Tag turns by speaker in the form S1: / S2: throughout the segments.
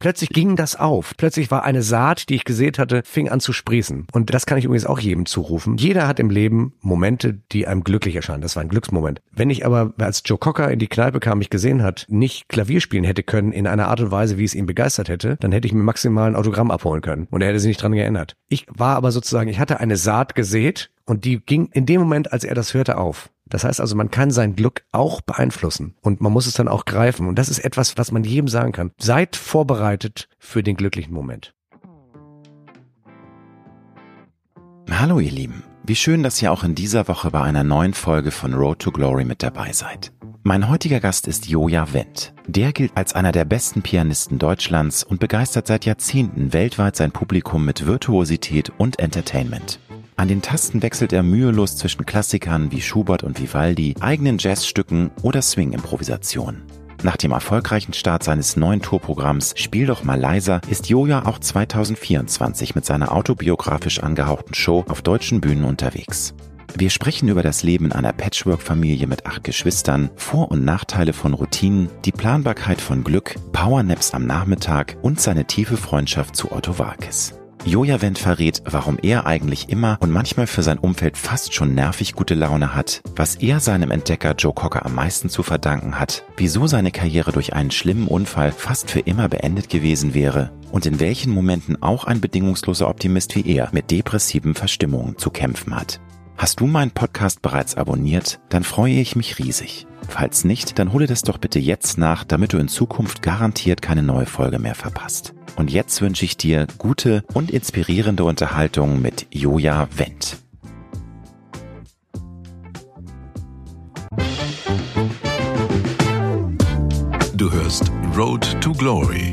S1: Plötzlich ging das auf. Plötzlich war eine Saat, die ich gesät hatte, fing an zu sprießen. Und das kann ich übrigens auch jedem zurufen. Jeder hat im Leben Momente, die einem glücklich erscheinen. Das war ein Glücksmoment. Wenn ich aber, als Joe Cocker in die Kneipe kam, mich gesehen hat, nicht Klavier spielen hätte können in einer Art und Weise, wie es ihn begeistert hätte, dann hätte ich mir maximal ein Autogramm abholen können. Und er hätte sich nicht dran geändert. Ich war aber sozusagen, ich hatte eine Saat gesät und die ging in dem Moment, als er das hörte, auf. Das heißt also, man kann sein Glück auch beeinflussen und man muss es dann auch greifen. Und das ist etwas, was man jedem sagen kann. Seid vorbereitet für den glücklichen Moment.
S2: Hallo ihr Lieben, wie schön, dass ihr auch in dieser Woche bei einer neuen Folge von Road to Glory mit dabei seid. Mein heutiger Gast ist Joja Wendt. Der gilt als einer der besten Pianisten Deutschlands und begeistert seit Jahrzehnten weltweit sein Publikum mit Virtuosität und Entertainment. An den Tasten wechselt er mühelos zwischen Klassikern wie Schubert und Vivaldi, eigenen Jazzstücken oder Swing-Improvisationen. Nach dem erfolgreichen Start seines neuen Tourprogramms Spiel doch mal leiser ist Joja auch 2024 mit seiner autobiografisch angehauchten Show auf deutschen Bühnen unterwegs. Wir sprechen über das Leben einer Patchwork-Familie mit acht Geschwistern, Vor- und Nachteile von Routinen, die Planbarkeit von Glück, Powernaps am Nachmittag und seine tiefe Freundschaft zu Otto Walkes. Joja Wendt verrät, warum er eigentlich immer und manchmal für sein Umfeld fast schon nervig gute Laune hat, was er seinem Entdecker Joe Cocker am meisten zu verdanken hat, wieso seine Karriere durch einen schlimmen Unfall fast für immer beendet gewesen wäre und in welchen Momenten auch ein bedingungsloser Optimist wie er mit depressiven Verstimmungen zu kämpfen hat. Hast du meinen Podcast bereits abonniert? Dann freue ich mich riesig. Falls nicht, dann hole das doch bitte jetzt nach, damit du in Zukunft garantiert keine neue Folge mehr verpasst. Und jetzt wünsche ich dir gute und inspirierende Unterhaltung mit Joja Wendt.
S3: Du hörst Road to Glory.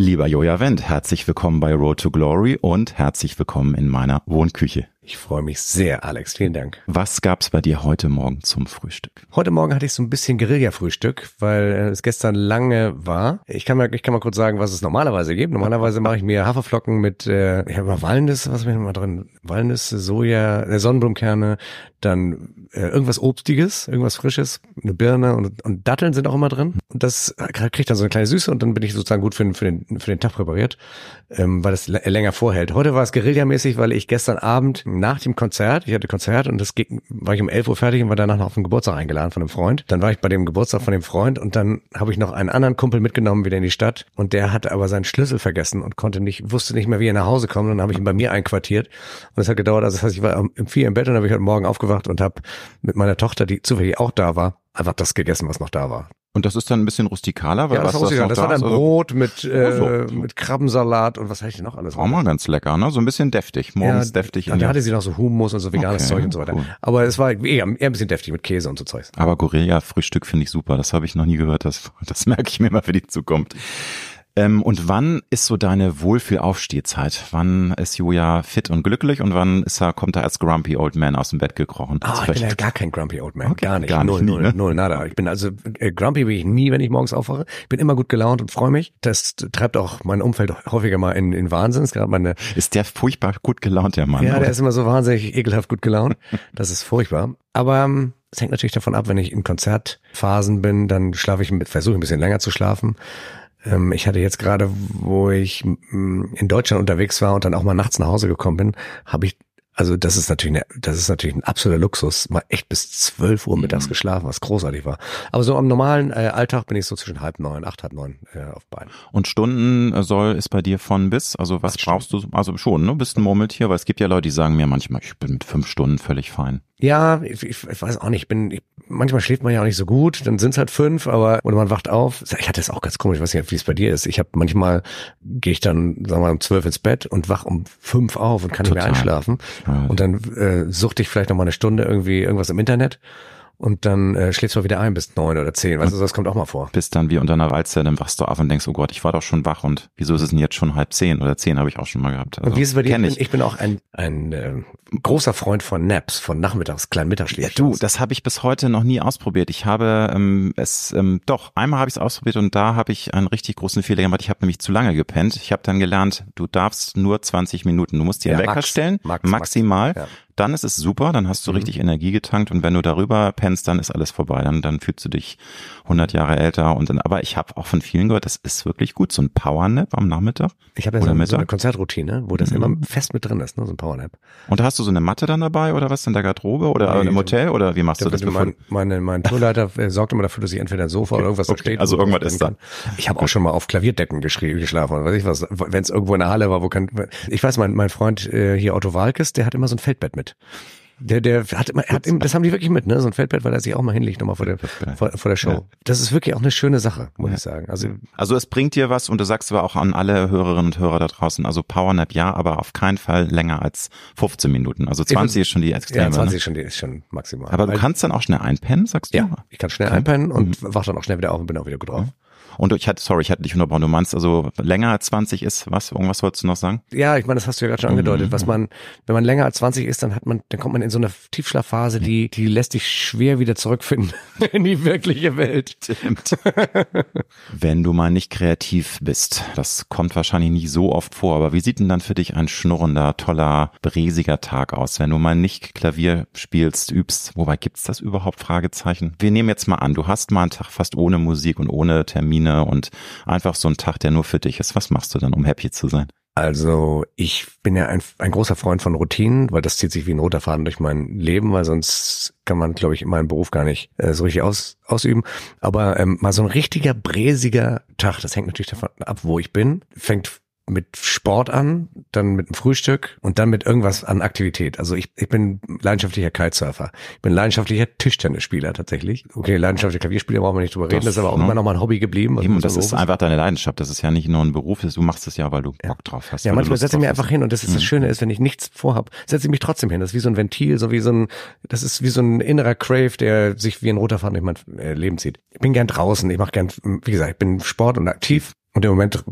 S2: Lieber Joja Wendt, herzlich willkommen bei Road to Glory und herzlich willkommen in meiner Wohnküche.
S1: Ich freue mich sehr, Alex. Vielen Dank.
S2: Was gab's bei dir heute Morgen zum Frühstück?
S1: Heute Morgen hatte ich so ein bisschen Guerilla-Frühstück, weil äh, es gestern lange war. Ich kann mal, ich kann mal kurz sagen, was es normalerweise gibt. Normalerweise mache ich mir Haferflocken mit, äh, ich habe mal Walnuss, was habe ich noch mal drin? Walnüsse, Soja, äh, Sonnenblumenkerne, dann äh, irgendwas Obstiges, irgendwas Frisches, eine Birne und, und Datteln sind auch immer drin. Und das kriegt dann so eine kleine Süße und dann bin ich sozusagen gut für den, für den, für den Tag präpariert, ähm, weil es länger vorhält. Heute war es Guerilla-mäßig, weil ich gestern Abend nach dem Konzert, ich hatte Konzert und das ging, war ich um 11 Uhr fertig und war danach noch auf den Geburtstag eingeladen von einem Freund. Dann war ich bei dem Geburtstag von dem Freund und dann habe ich noch einen anderen Kumpel mitgenommen wieder in die Stadt und der hatte aber seinen Schlüssel vergessen und konnte nicht, wusste nicht mehr, wie er nach Hause kommt und dann habe ich ihn bei mir einquartiert und es hat gedauert, also das heißt, ich war um vier im Bett und habe ich heute Morgen aufgewacht und habe mit meiner Tochter, die zufällig auch da war, einfach das gegessen, was noch da war.
S2: Und das ist dann ein bisschen rustikaler,
S1: weil ja, das, was das, das war dann Brot mit, äh,
S2: so.
S1: mit Krabbensalat und was hatte ich denn noch alles?
S2: Auch mal ganz lecker, ne? So ein bisschen deftig, morgens
S1: ja,
S2: deftig.
S1: Und da hatte sie noch so Hummus und so veganes okay, Zeug und so weiter. Cool. Aber es war eher, eher ein bisschen deftig mit Käse und so Zeugs.
S2: Aber Gorilla-Frühstück finde ich super. Das habe ich noch nie gehört. Das, das merke ich mir mal für die Zukunft. Ähm, und wann ist so deine Wohlfühlaufstehzeit? Wann ist Julia fit und glücklich und wann ist er, kommt er als Grumpy Old Man aus dem Bett gekrochen?
S1: Ah, oh, ich bin ja gar kein Grumpy Old Man. Okay, gar nicht. Gar nicht null, nie, null, ne? null, nada. Ich bin also, äh, Grumpy bin ich nie, wenn ich morgens aufwache. Ich bin immer gut gelaunt und freue mich. Das treibt auch mein Umfeld häufiger mal in, in Wahnsinn. Ist, meine,
S2: ist der furchtbar gut gelaunt, der Mann?
S1: Ja, oder? der ist immer so wahnsinnig ekelhaft gut gelaunt. Das ist furchtbar. Aber ähm, es hängt natürlich davon ab, wenn ich in Konzertphasen bin, dann schlafe ich, versuche ein bisschen länger zu schlafen. Ähm, ich hatte jetzt gerade, wo ich mm, in Deutschland unterwegs war und dann auch mal nachts nach Hause gekommen bin, habe ich also das ist natürlich eine, das ist natürlich ein absoluter Luxus, mal echt bis zwölf Uhr mittags mhm. geschlafen, was großartig war. Aber so am normalen äh, Alltag bin ich so zwischen halb neun, acht, halb neun äh, auf Beinen.
S2: Und Stunden äh, soll ist bei dir von bis? Also was, was brauchst du? Also schon, ne? Bist ein Murmeltier, weil es gibt ja Leute, die sagen mir manchmal, ich bin mit fünf Stunden völlig fein.
S1: Ja, ich, ich, ich weiß auch nicht, ich bin, ich, manchmal schläft man ja auch nicht so gut, dann sind es halt fünf, aber oder man wacht auf. Ich hatte es auch ganz komisch, ich weiß nicht, wie es bei dir ist. Ich habe manchmal gehe ich dann, sagen wir mal, um zwölf ins Bett und wach um fünf auf und kann Total. nicht mehr einschlafen. Ja. Und dann äh, suchte ich vielleicht noch mal eine Stunde irgendwie irgendwas im Internet und dann äh, schläfst du wieder ein bis neun oder zehn. Weißt du, das kommt auch mal vor.
S2: Bis dann wie unter einer Walze, dann wachst du auf und denkst, oh Gott, ich war doch schon wach und wieso ist es denn jetzt schon halb zehn oder zehn habe ich auch schon mal gehabt.
S1: Also, und wie ist es bei dir? Ich. bin, ich bin auch ein, ein äh, großer Freund von Naps, von Nachmittags, kleinen Mittagsschläfchen.
S2: Du, das habe ich bis heute noch nie ausprobiert. Ich habe ähm, es ähm, doch einmal habe ich es ausprobiert und da habe ich einen richtig großen Fehler gemacht. Ich habe nämlich zu lange gepennt. Ich habe dann gelernt, du darfst nur 20 Minuten. Du musst dir
S1: Ja,
S2: einen Wecker
S1: max,
S2: stellen,
S1: max,
S2: maximal.
S1: max. Ja.
S2: Dann ist es super, dann hast du
S1: Mhm.
S2: richtig Energie getankt und wenn du darüber pennst, dann ist alles vorbei. Dann, dann fühlst du dich 100 Jahre älter und dann. Aber ich habe auch von vielen gehört, das ist wirklich gut, so ein Powernap am Nachmittag.
S1: Ich habe ja so, so eine Konzertroutine, wo das
S2: Mhm.
S1: immer fest mit drin ist, ne? so ein Powernap.
S2: Und da hast du so eine Matte dann dabei oder was in der Garderobe oder
S1: Nee,
S2: im Hotel oder wie machst du
S1: Da
S2: das?
S1: mein, meine, mein Tourleiter äh, sorgt immer dafür, dass ich entweder ein Sofa oder irgendwas
S2: okay,
S1: steht.
S2: also irgendwas ist
S1: kann. Ich habe auch schon mal auf Klavierdecken geschlafen oder weiß ich was. Wenn es irgendwo in der Halle war, wo kann. Ich weiß, mein, mein Freund äh, hier Otto Walkes, der hat immer so ein Feldbett mit. Der, der hat immer, er hat, im- das haben die wirklich mit, ne? So ein Feldbett, weil er sich auch mal hinlegt nochmal vor der, vor, vor der Show.
S2: Ja.
S1: Das ist wirklich auch eine schöne Sache, muss ich sagen. Also
S2: Also es bringt dir was und du sagst aber auch an alle Hörerinnen und Hörer da draußen, also Powernap ja, aber auf keinen Fall länger als 15 Minuten. Also 20 ist schon die Extreme.
S1: ja, 20
S2: ne?
S1: ist schon, die- ist schon maximal.
S2: Aber du kannst dann auch schnell einpennen, sagst du?
S1: ja, ich kann schnell
S2: Okay.
S1: einpennen und wach dann auch schnell wieder auf und bin auch wieder gut drauf.
S2: Und ich hatte, sorry, ich hatte dich unterbrochen. Du meinst also länger als 20 ist was? Irgendwas wolltest du noch sagen?
S1: Ja, ich meine, das hast du ja gerade schon angedeutet.
S2: Mhm.
S1: Was man, wenn man länger als 20 ist, dann hat man, dann kommt man in so eine Tiefschlafphase, die, die lässt dich schwer wieder zurückfinden in die wirkliche Welt.
S2: Stimmt. Wenn du mal nicht kreativ bist, das kommt wahrscheinlich nicht so oft vor, aber wie sieht denn dann für dich ein schnurrender, toller, bräsiger Tag aus, wenn du mal nicht Klavier spielst, übst? Wobei gibt's das überhaupt? Fragezeichen. Wir nehmen jetzt mal an, du hast mal einen Tag fast ohne Musik und ohne Termine und einfach so einen Tag, der nur für dich ist. Was machst du dann, um happy zu sein?
S1: Also ich bin ja ein, ein großer Freund von Routinen, weil das zieht sich wie ein roter Faden durch mein Leben, weil sonst kann man, glaube ich, meinen Beruf gar nicht äh, so richtig aus, ausüben. Aber ähm, mal so ein richtiger bräsiger Tag, das hängt natürlich davon ab, wo ich bin, fängt mit Sport an, dann mit einem Frühstück und dann mit irgendwas an Aktivität. Also ich, ich bin leidenschaftlicher Kitesurfer. Ich bin leidenschaftlicher Tischtennisspieler tatsächlich. Okay, leidenschaftlicher Klavierspieler brauchen wir nicht drüber reden,
S2: Das,
S1: das, ist aber auch
S2: ne?
S1: immer noch mal ein Hobby geblieben.
S2: Eben, und
S1: so
S2: das ist einfach deine Leidenschaft. Das ist ja nicht nur ein Beruf, du machst es ja, weil du Bock drauf hast.
S1: Ja, manchmal setze ich
S2: hast.
S1: einfach hin und das ist das
S2: Mhm.
S1: Schöne ist, wenn ich nichts vorhab, setze ich mich trotzdem hin. Das ist wie so ein Ventil, so wie so ein, das ist wie so ein innerer Crave, der sich wie ein roter Faden durch mein äh, Leben zieht. Ich bin gern draußen, ich mache gern, wie gesagt, ich bin Sport und aktiv. Und im Moment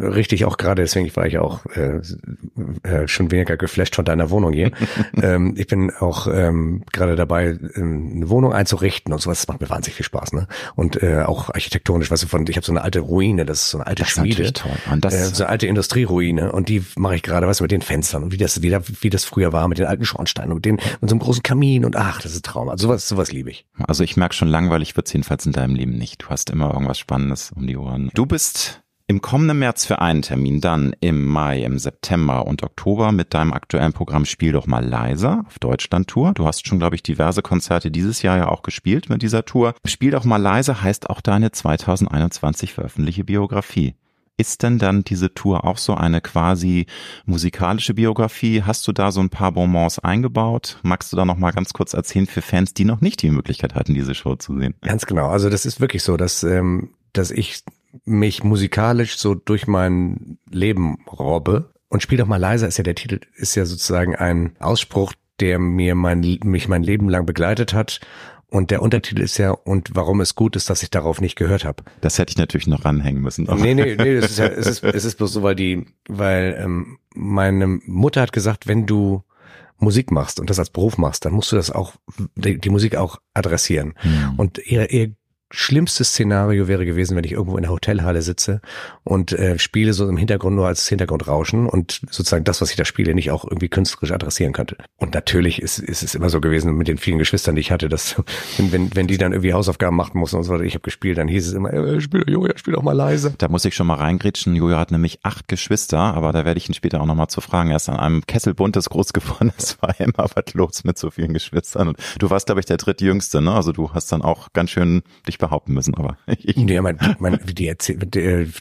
S1: richte ich auch gerade, deswegen war ich auch äh, äh, schon weniger geflasht von deiner Wohnung hier. ähm, ich bin auch ähm, gerade dabei, ähm, eine Wohnung einzurichten und sowas. Das macht mir wahnsinnig viel Spaß, ne? Und äh, auch architektonisch, weißt du, von, ich habe so eine alte Ruine, das ist so eine alte
S2: Das ist
S1: Schmiede.
S2: natürlich toll. Und das-
S1: äh, so eine alte Industrieruine und die mache ich gerade, weißt du, mit den Fenstern und wie das, wie, da, wie das früher war mit den alten Schornsteinen und mit, den, mit so einem großen Kamin und ach, das ist Traum. Also sowas, sowas liebe ich.
S2: Also ich merke schon, langweilig wird's jedenfalls in deinem Leben nicht. Du hast immer irgendwas Spannendes um die Ohren. Du bist im kommenden März für einen Termin, dann im Mai, im September und Oktober mit deinem aktuellen Programm Spiel doch mal leiser auf Deutschland-Tour. Du hast schon, glaube ich, diverse Konzerte dieses Jahr ja auch gespielt mit dieser Tour. Spiel doch mal leise heißt auch deine 2021 veröffentlichte Biografie. Ist denn dann diese Tour auch so eine quasi musikalische Biografie? Hast du da so ein paar Bonbons eingebaut? Magst du da noch mal ganz kurz erzählen für Fans, die noch nicht die Möglichkeit hatten, diese Show zu sehen?
S1: Ganz genau. Also das ist wirklich so, dass, ähm, dass ich mich musikalisch so durch mein Leben robbe. Und Spiel doch mal leiser ist ja der Titel, ist ja sozusagen ein Ausspruch, der mir mein, mich mein Leben lang begleitet hat. Und der Untertitel ist ja, und warum es gut ist, dass ich darauf nicht gehört habe.
S2: Das hätte ich natürlich noch ranhängen müssen. aber-
S1: Nee, nee, nee, das ist ja, es ist, es ist bloß so, weil die, weil ähm, meine Mutter hat gesagt, wenn du Musik machst und das als Beruf machst, dann musst du das auch, die, die Musik auch adressieren.
S2: Hm.
S1: Und ihr, ihr schlimmstes Szenario wäre gewesen, wenn ich irgendwo in der Hotelhalle sitze und äh, spiele so im Hintergrund nur als Hintergrundrauschen und sozusagen das, was ich da spiele, nicht auch irgendwie künstlerisch adressieren könnte. Und natürlich ist, ist es immer so gewesen mit den vielen Geschwistern, die ich hatte, dass wenn, wenn, wenn die dann irgendwie Hausaufgaben machen mussten und so weiter, ich habe gespielt, dann hieß es immer, äh, spiel, Joja, spiel doch mal leise.
S2: Da muss ich schon mal reingrätschen. Jojo hat nämlich acht Geschwister, aber da werde ich ihn später auch noch mal zu fragen. Er ist an einem Kessel buntes groß geworden. Es war immer was los mit so vielen Geschwistern. Und du warst, glaube ich, der drittjüngste, ne? Also du hast dann auch ganz schön dich behaupten müssen, aber ich,
S1: Nee, mein, mein, die Erzie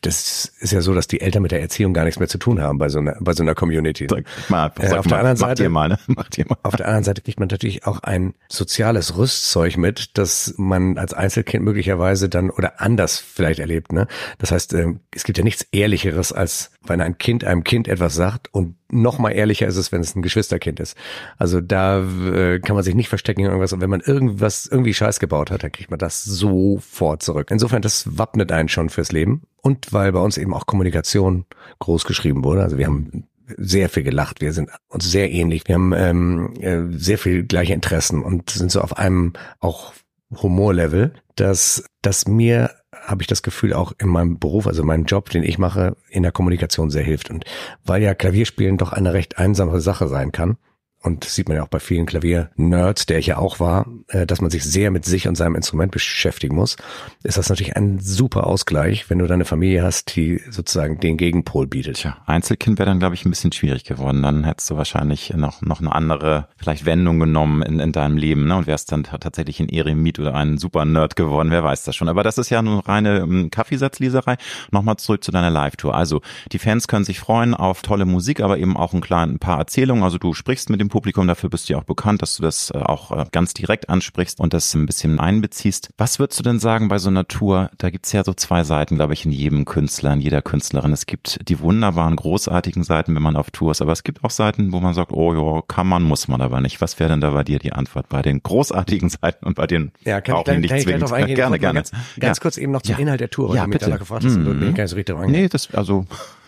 S1: das ist ja so, dass die Eltern mit der Erziehung gar nichts mehr zu tun haben bei so einer, bei so einer Community.
S2: sag mal,
S1: Äh, auf der anderen Seite-
S2: mal, ne? Mal.
S1: Auf der anderen Seite kriegt man natürlich auch ein soziales Rüstzeug mit, das man als Einzelkind möglicherweise dann oder anders vielleicht erlebt. Ne? Das heißt, ähm, es gibt ja nichts Ehrlicheres, als wenn ein Kind einem Kind etwas sagt und noch mal ehrlicher ist es, wenn es ein Geschwisterkind ist. Also da äh, kann man sich nicht verstecken in irgendwas. Und wenn man irgendwas irgendwie Scheiß gebaut hat, dann kriegt man das sofort zurück. Insofern, das wappnet einen schon fürs Leben. Und weil bei uns eben auch Kommunikation groß geschrieben wurde. Also wir haben sehr viel gelacht. Wir sind uns sehr ähnlich. Wir haben ähm, äh, sehr viel gleiche Interessen und sind so auf einem auch Humorlevel, dass, dass mir habe ich das Gefühl auch in meinem Beruf, also meinem Job, den ich mache, in der Kommunikation sehr hilft. Und weil ja Klavierspielen doch eine recht einsame Sache sein kann, und das sieht man ja auch bei vielen Klavier-Nerds, der ich ja auch war, äh, dass man sich sehr mit sich und seinem Instrument beschäftigen muss, ist das natürlich ein super Ausgleich, wenn du deine Familie hast, die sozusagen den Gegenpol bietet.
S2: Tja, Einzelkind wäre dann, glaube ich, ein bisschen schwierig geworden. Dann hättest du wahrscheinlich noch, noch eine andere, vielleicht Wendung genommen in, in deinem Leben, ne? Und wärst dann tatsächlich ein Eremit oder ein Super-Nerd geworden, wer weiß das schon. Aber das ist ja nur reine ähm, Kaffeesatzleserei. Nochmal zurück zu deiner Live-Tour. Also, die Fans können sich freuen auf tolle Musik, aber eben auch ein, klein, ein paar Erzählungen. Also, du sprichst mit dem Publikum, dafür bist du ja auch bekannt, dass du das äh, auch äh, ganz direkt ansprichst und das ein bisschen einbeziehst. Was würdest du denn sagen bei so einer Tour? Da gibt's ja so zwei Seiten, glaube ich, in jedem Künstler, in jeder Künstlerin. Es gibt die wunderbaren, großartigen Seiten, wenn man auf Tour ist, aber es gibt auch Seiten, wo man sagt, oh ja, kann man, muss man aber nicht. Was wäre denn da bei dir die Antwort bei den großartigen Seiten und bei den
S1: ja, kann auch ich, nicht zwingend? Ja, gerne, gerne. Ganz, ganz ja. kurz eben noch zum ja. Inhalt der Tour, weil ja, du mich danach gefragt hast. Mhm. Und gar nicht so richtig
S2: nee, das, also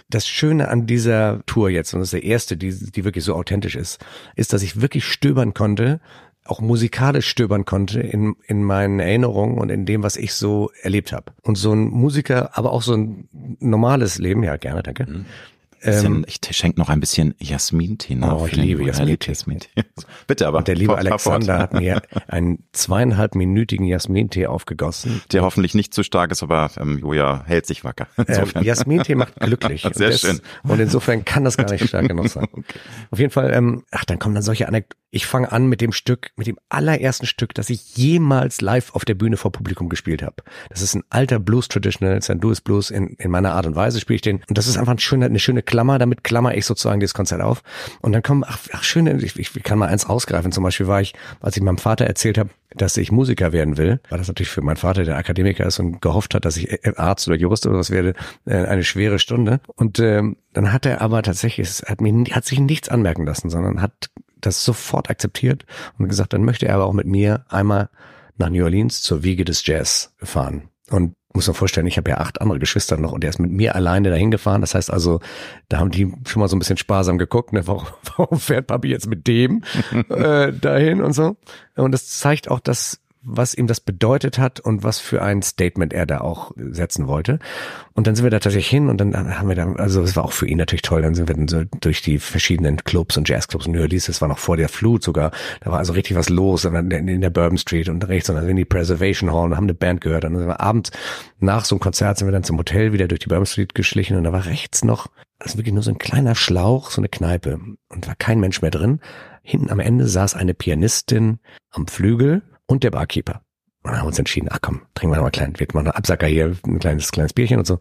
S1: das Schöne an dieser Tour jetzt, und das ist der erste, die, die wirklich so authentisch ist, ist, dass ich wirklich stöbern konnte, auch musikalisch stöbern konnte in, in meinen Erinnerungen und in dem, was ich so erlebt habe. Und so ein Musiker, aber auch so ein normales Leben, ja gerne, danke, mhm.
S2: Ähm, ich schenke noch ein bisschen Jasmin-Tee nach.
S1: Oh, ich liebe Jasmin-Tee.
S2: Jasmin Bitte aber.
S1: Und der liebe Alexander hat mir einen zweieinhalbminütigen Jasmin-Tee aufgegossen.
S2: Der hoffentlich nicht zu stark ist, aber ähm, Joja hält sich wacker.
S1: Ähm, Jasmin-Tee macht glücklich.
S2: Sehr und das, schön.
S1: Und insofern kann das gar nicht stark genug sein. okay. Auf jeden Fall, ähm, ach, dann kommen dann solche Anekdoten. Ich fange an mit dem Stück, mit dem allerersten Stück, das ich jemals live auf der Bühne vor Publikum gespielt habe. Das ist ein alter Blues-Traditional, St. Louis Blues. In, in meiner Art und Weise spiele ich den. Und das ist einfach ein schöner, eine schöne Klammer, damit klammer ich sozusagen dieses Konzert auf. Und dann kommen, ach, ach schön, ich, ich kann mal eins ausgreifen. Zum Beispiel war ich, als ich meinem Vater erzählt habe, dass ich Musiker werden will, war das natürlich für meinen Vater, der Akademiker ist und gehofft hat, dass ich Arzt oder Jurist oder was werde, äh, eine schwere Stunde. Und ähm, dann hat er aber tatsächlich, es hat mir hat sich nichts anmerken lassen, sondern hat das sofort akzeptiert und gesagt, dann möchte er aber auch mit mir einmal nach New Orleans zur Wiege des Jazz fahren. Und muss man vorstellen, ich habe ja acht andere Geschwister noch und er ist mit mir alleine dahin gefahren. Das heißt also, da haben die schon mal so ein bisschen sparsam geguckt, ne? warum, warum fährt Papi jetzt mit dem äh, dahin und so. Und das zeigt auch, dass was ihm das bedeutet hat und was für ein Statement er da auch setzen wollte. Und dann sind wir da tatsächlich hin und dann haben wir da, also es war auch für ihn natürlich toll, dann sind wir dann so durch die verschiedenen Clubs und Jazzclubs New Orleans, das war noch vor der Flut sogar, da war also richtig was los in der Bourbon Street und rechts und dann in die Preservation Hall und haben eine Band gehört. Und dann sind wir abends nach so einem Konzert sind wir dann zum Hotel wieder durch die Bourbon Street geschlichen und da war rechts noch, also wirklich nur so ein kleiner Schlauch, so eine Kneipe und war kein Mensch mehr drin. Hinten am Ende saß eine Pianistin am Flügel und der Barkeeper. Und haben uns entschieden, ach komm, trinken wir noch mal klein, wir machen einen Absacker hier, ein kleines, kleines Bierchen und so.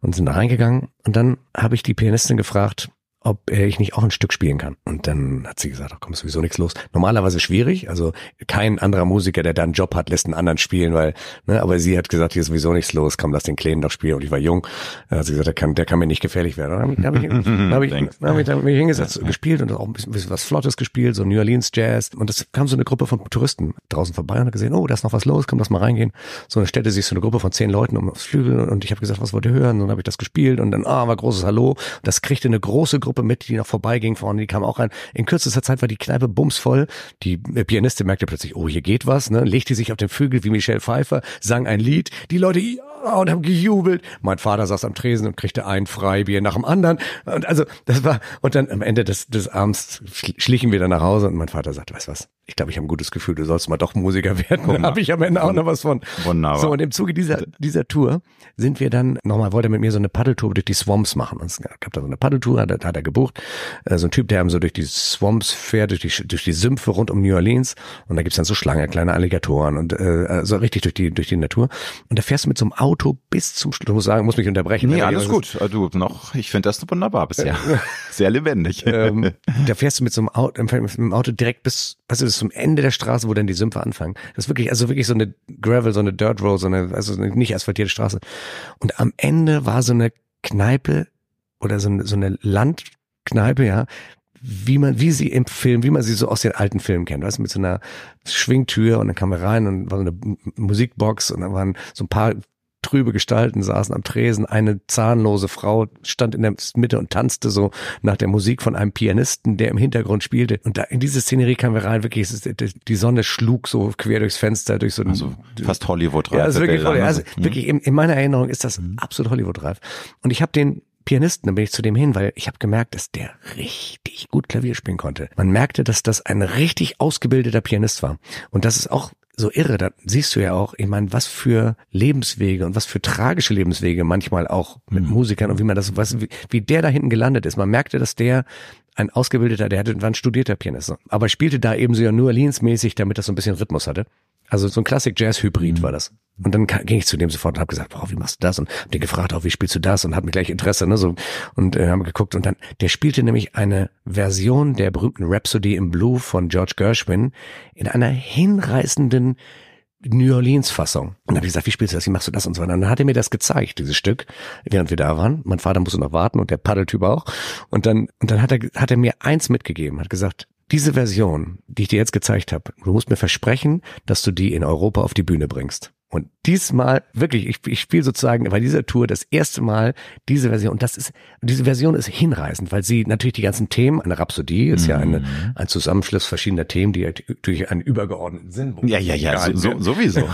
S1: Und sind da reingegangen. Und dann habe ich die Pianistin gefragt, ob ich nicht auch ein Stück spielen kann. Und dann hat sie gesagt, ach komm, ist sowieso nichts los. Normalerweise schwierig, also kein anderer Musiker, der da einen Job hat, lässt einen anderen spielen, weil, ne, aber sie hat gesagt, hier ist sowieso nichts los, komm, lass den Kleinen doch spielen. Und ich war jung, da hat sie gesagt, der kann, der kann mir nicht gefährlich werden. Dann habe ich, hab ich, hab ich, hab ich, hab mich hingesetzt, ja. gespielt und auch ein bisschen, bisschen was Flottes gespielt, so New Orleans Jazz. Und es kam so eine Gruppe von Touristen draußen vorbei und hat gesehen, oh, da ist noch was los, komm, lass mal reingehen. So, dann stellte sich so eine Gruppe von zehn Leuten um das Flügel und ich habe gesagt, was wollt ihr hören? Und dann habe ich das gespielt und dann, ah, war großes Hallo. Das kriegte eine große Gruppe mit, die noch vorbei vorbeiging vorne, die kam auch rein. In kürzester Zeit war die Kneipe bumsvoll. Die Pianistin merkte plötzlich, oh, hier geht was, ne? Legte sich auf den Flügel wie Michelle Pfeiffer, sang ein Lied. Die Leute, ja, und haben gejubelt. Mein Vater saß am Tresen und kriegte ein Freibier nach dem anderen. Und also, das war, und dann am Ende des, des Abends schlichen wir dann nach Hause und mein Vater sagte, weißt was? Ich glaube, ich habe ein gutes Gefühl, du sollst mal doch Musiker werden. Da habe ich am Ende auch noch was von.
S2: Wunderbar.
S1: So, und im Zuge dieser, dieser Tour sind wir dann nochmal, wollte er mit mir so eine Paddeltour durch die Swamps machen. Es gab da so eine Paddeltour, hat, hat er gebucht. Äh, so ein Typ, der einem so durch die Swamps fährt, durch die, durch die Sümpfe rund um New Orleans. Und da gibt's dann so Schlangen, kleine Alligatoren und äh, so richtig durch die, durch die Natur. Und da fährst du mit so einem Auto bis zum Schluss. Du musst sagen, muss mich unterbrechen.
S2: Nee, alles gut. Du noch, ich finde das wunderbar bisher. Sehr lebendig. ähm,
S1: da fährst du mit so einem Auto, mit einem Auto direkt bis, weißt du, bis zum Ende der Straße, wo dann die Sümpfe anfangen. Das ist wirklich, also wirklich so eine Gravel, so eine Dirt Road, so eine, also eine nicht asphaltierte Straße. Und am Ende war so eine Kneipe oder so eine, so eine Land, Kneipe, ja, wie man, wie sie im Film, wie man sie so aus den alten Filmen kennt, weißt du, mit so einer Schwingtür und dann kam er rein und war so eine Musikbox und dann waren so ein paar trübe Gestalten saßen am Tresen. Eine zahnlose Frau stand in der Mitte und tanzte so nach der Musik von einem Pianisten, der im Hintergrund spielte. Und da in diese Szenerie kamen wir rein, wirklich, die Sonne schlug so quer durchs Fenster, durch so
S2: also fast Hollywood-reif.
S1: Ja, also wirklich, also wirklich in, in meiner Erinnerung ist das mhm. absolut Hollywood-reif. Und ich habe den Pianisten, dann bin ich zu dem hin, weil ich habe gemerkt, dass der richtig gut Klavier spielen konnte. Man merkte, dass das ein richtig ausgebildeter Pianist war. Und das ist auch so irre, da siehst du ja auch, ich meine, was für Lebenswege und was für tragische Lebenswege manchmal auch mit mhm. Musikern und wie man das, was, wie, wie der da hinten gelandet ist. Man merkte, dass der ein ausgebildeter, der hatte, war ein studierter Pianist, aber spielte da eben so ja nur Orleans-mäßig, damit das so ein bisschen Rhythmus hatte. Also so ein Classic Jazz Hybrid mhm. war das. Und dann ging ich zu dem sofort und habe gesagt, wow, wie machst du das? Und hab den gefragt, auch wie spielst du das? Und hat mir gleich Interesse, ne? So und äh, haben geguckt und dann der spielte nämlich eine Version der berühmten Rhapsody in Blue von George Gershwin in einer hinreißenden New Orleans Fassung. Und dann habe ich gesagt, wie spielst du das? Wie machst du das und so? Und dann hat er mir das gezeigt, dieses Stück, während wir da waren. Mein Vater musste noch warten und der Paddeltyp auch. Und dann und dann hat er hat er mir eins mitgegeben, hat gesagt, diese Version, die ich dir jetzt gezeigt habe, du musst mir versprechen, dass du die in Europa auf die Bühne bringst. Und diesmal, wirklich, ich, ich spiele sozusagen bei dieser Tour das erste Mal diese Version. Und das ist, diese Version ist hinreißend, weil sie natürlich die ganzen Themen, eine Rhapsodie ist mhm. ja eine, ein Zusammenschluss verschiedener Themen, die durch einen übergeordneten Sinn.
S2: Ja, ja, ja, so, so, sowieso.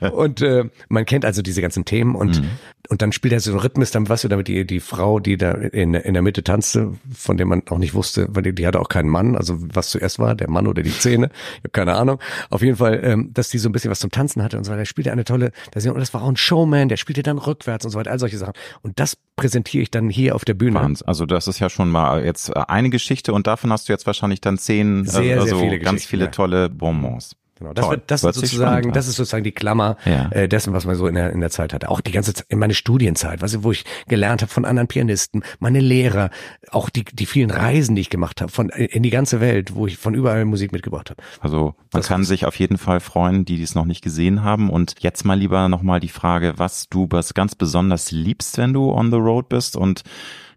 S1: und äh, man kennt also diese ganzen Themen und mhm. Und dann spielt er so einen Rhythmus, dann weißt du, damit die die Frau, die da in, in der Mitte tanzte, von dem man auch nicht wusste, weil die, die hatte auch keinen Mann, also was zuerst war, der Mann oder die Zähne, ich habe keine Ahnung. Auf jeden Fall, ähm, dass die so ein bisschen was zum Tanzen hatte und so weiter. Er spielte eine tolle und das war auch ein Showman, der spielte dann rückwärts und so weiter, all solche Sachen. Und das präsentiere ich dann hier auf der Bühne.
S2: Wahnsinn. Also das ist ja schon mal jetzt äh, eine Geschichte und davon hast du jetzt wahrscheinlich dann zehn,
S1: sehr, also sehr viele
S2: ganz viele ja. tolle Bonbons.
S1: Genau, das, wird, das, ist sozusagen, das ist sozusagen die Klammer ja. äh, dessen, was man so in der, in der Zeit hatte. Auch die ganze Zeit, in meine Studienzeit, was, wo ich gelernt habe von anderen Pianisten, meine Lehrer, auch die, die vielen Reisen, die ich gemacht habe, von in die ganze Welt, wo ich von überall Musik mitgebracht habe.
S2: Also man das kann sich auf jeden Fall freuen, die dies noch nicht gesehen haben. Und jetzt mal lieber nochmal die Frage, was du was ganz besonders liebst, wenn du on the road bist und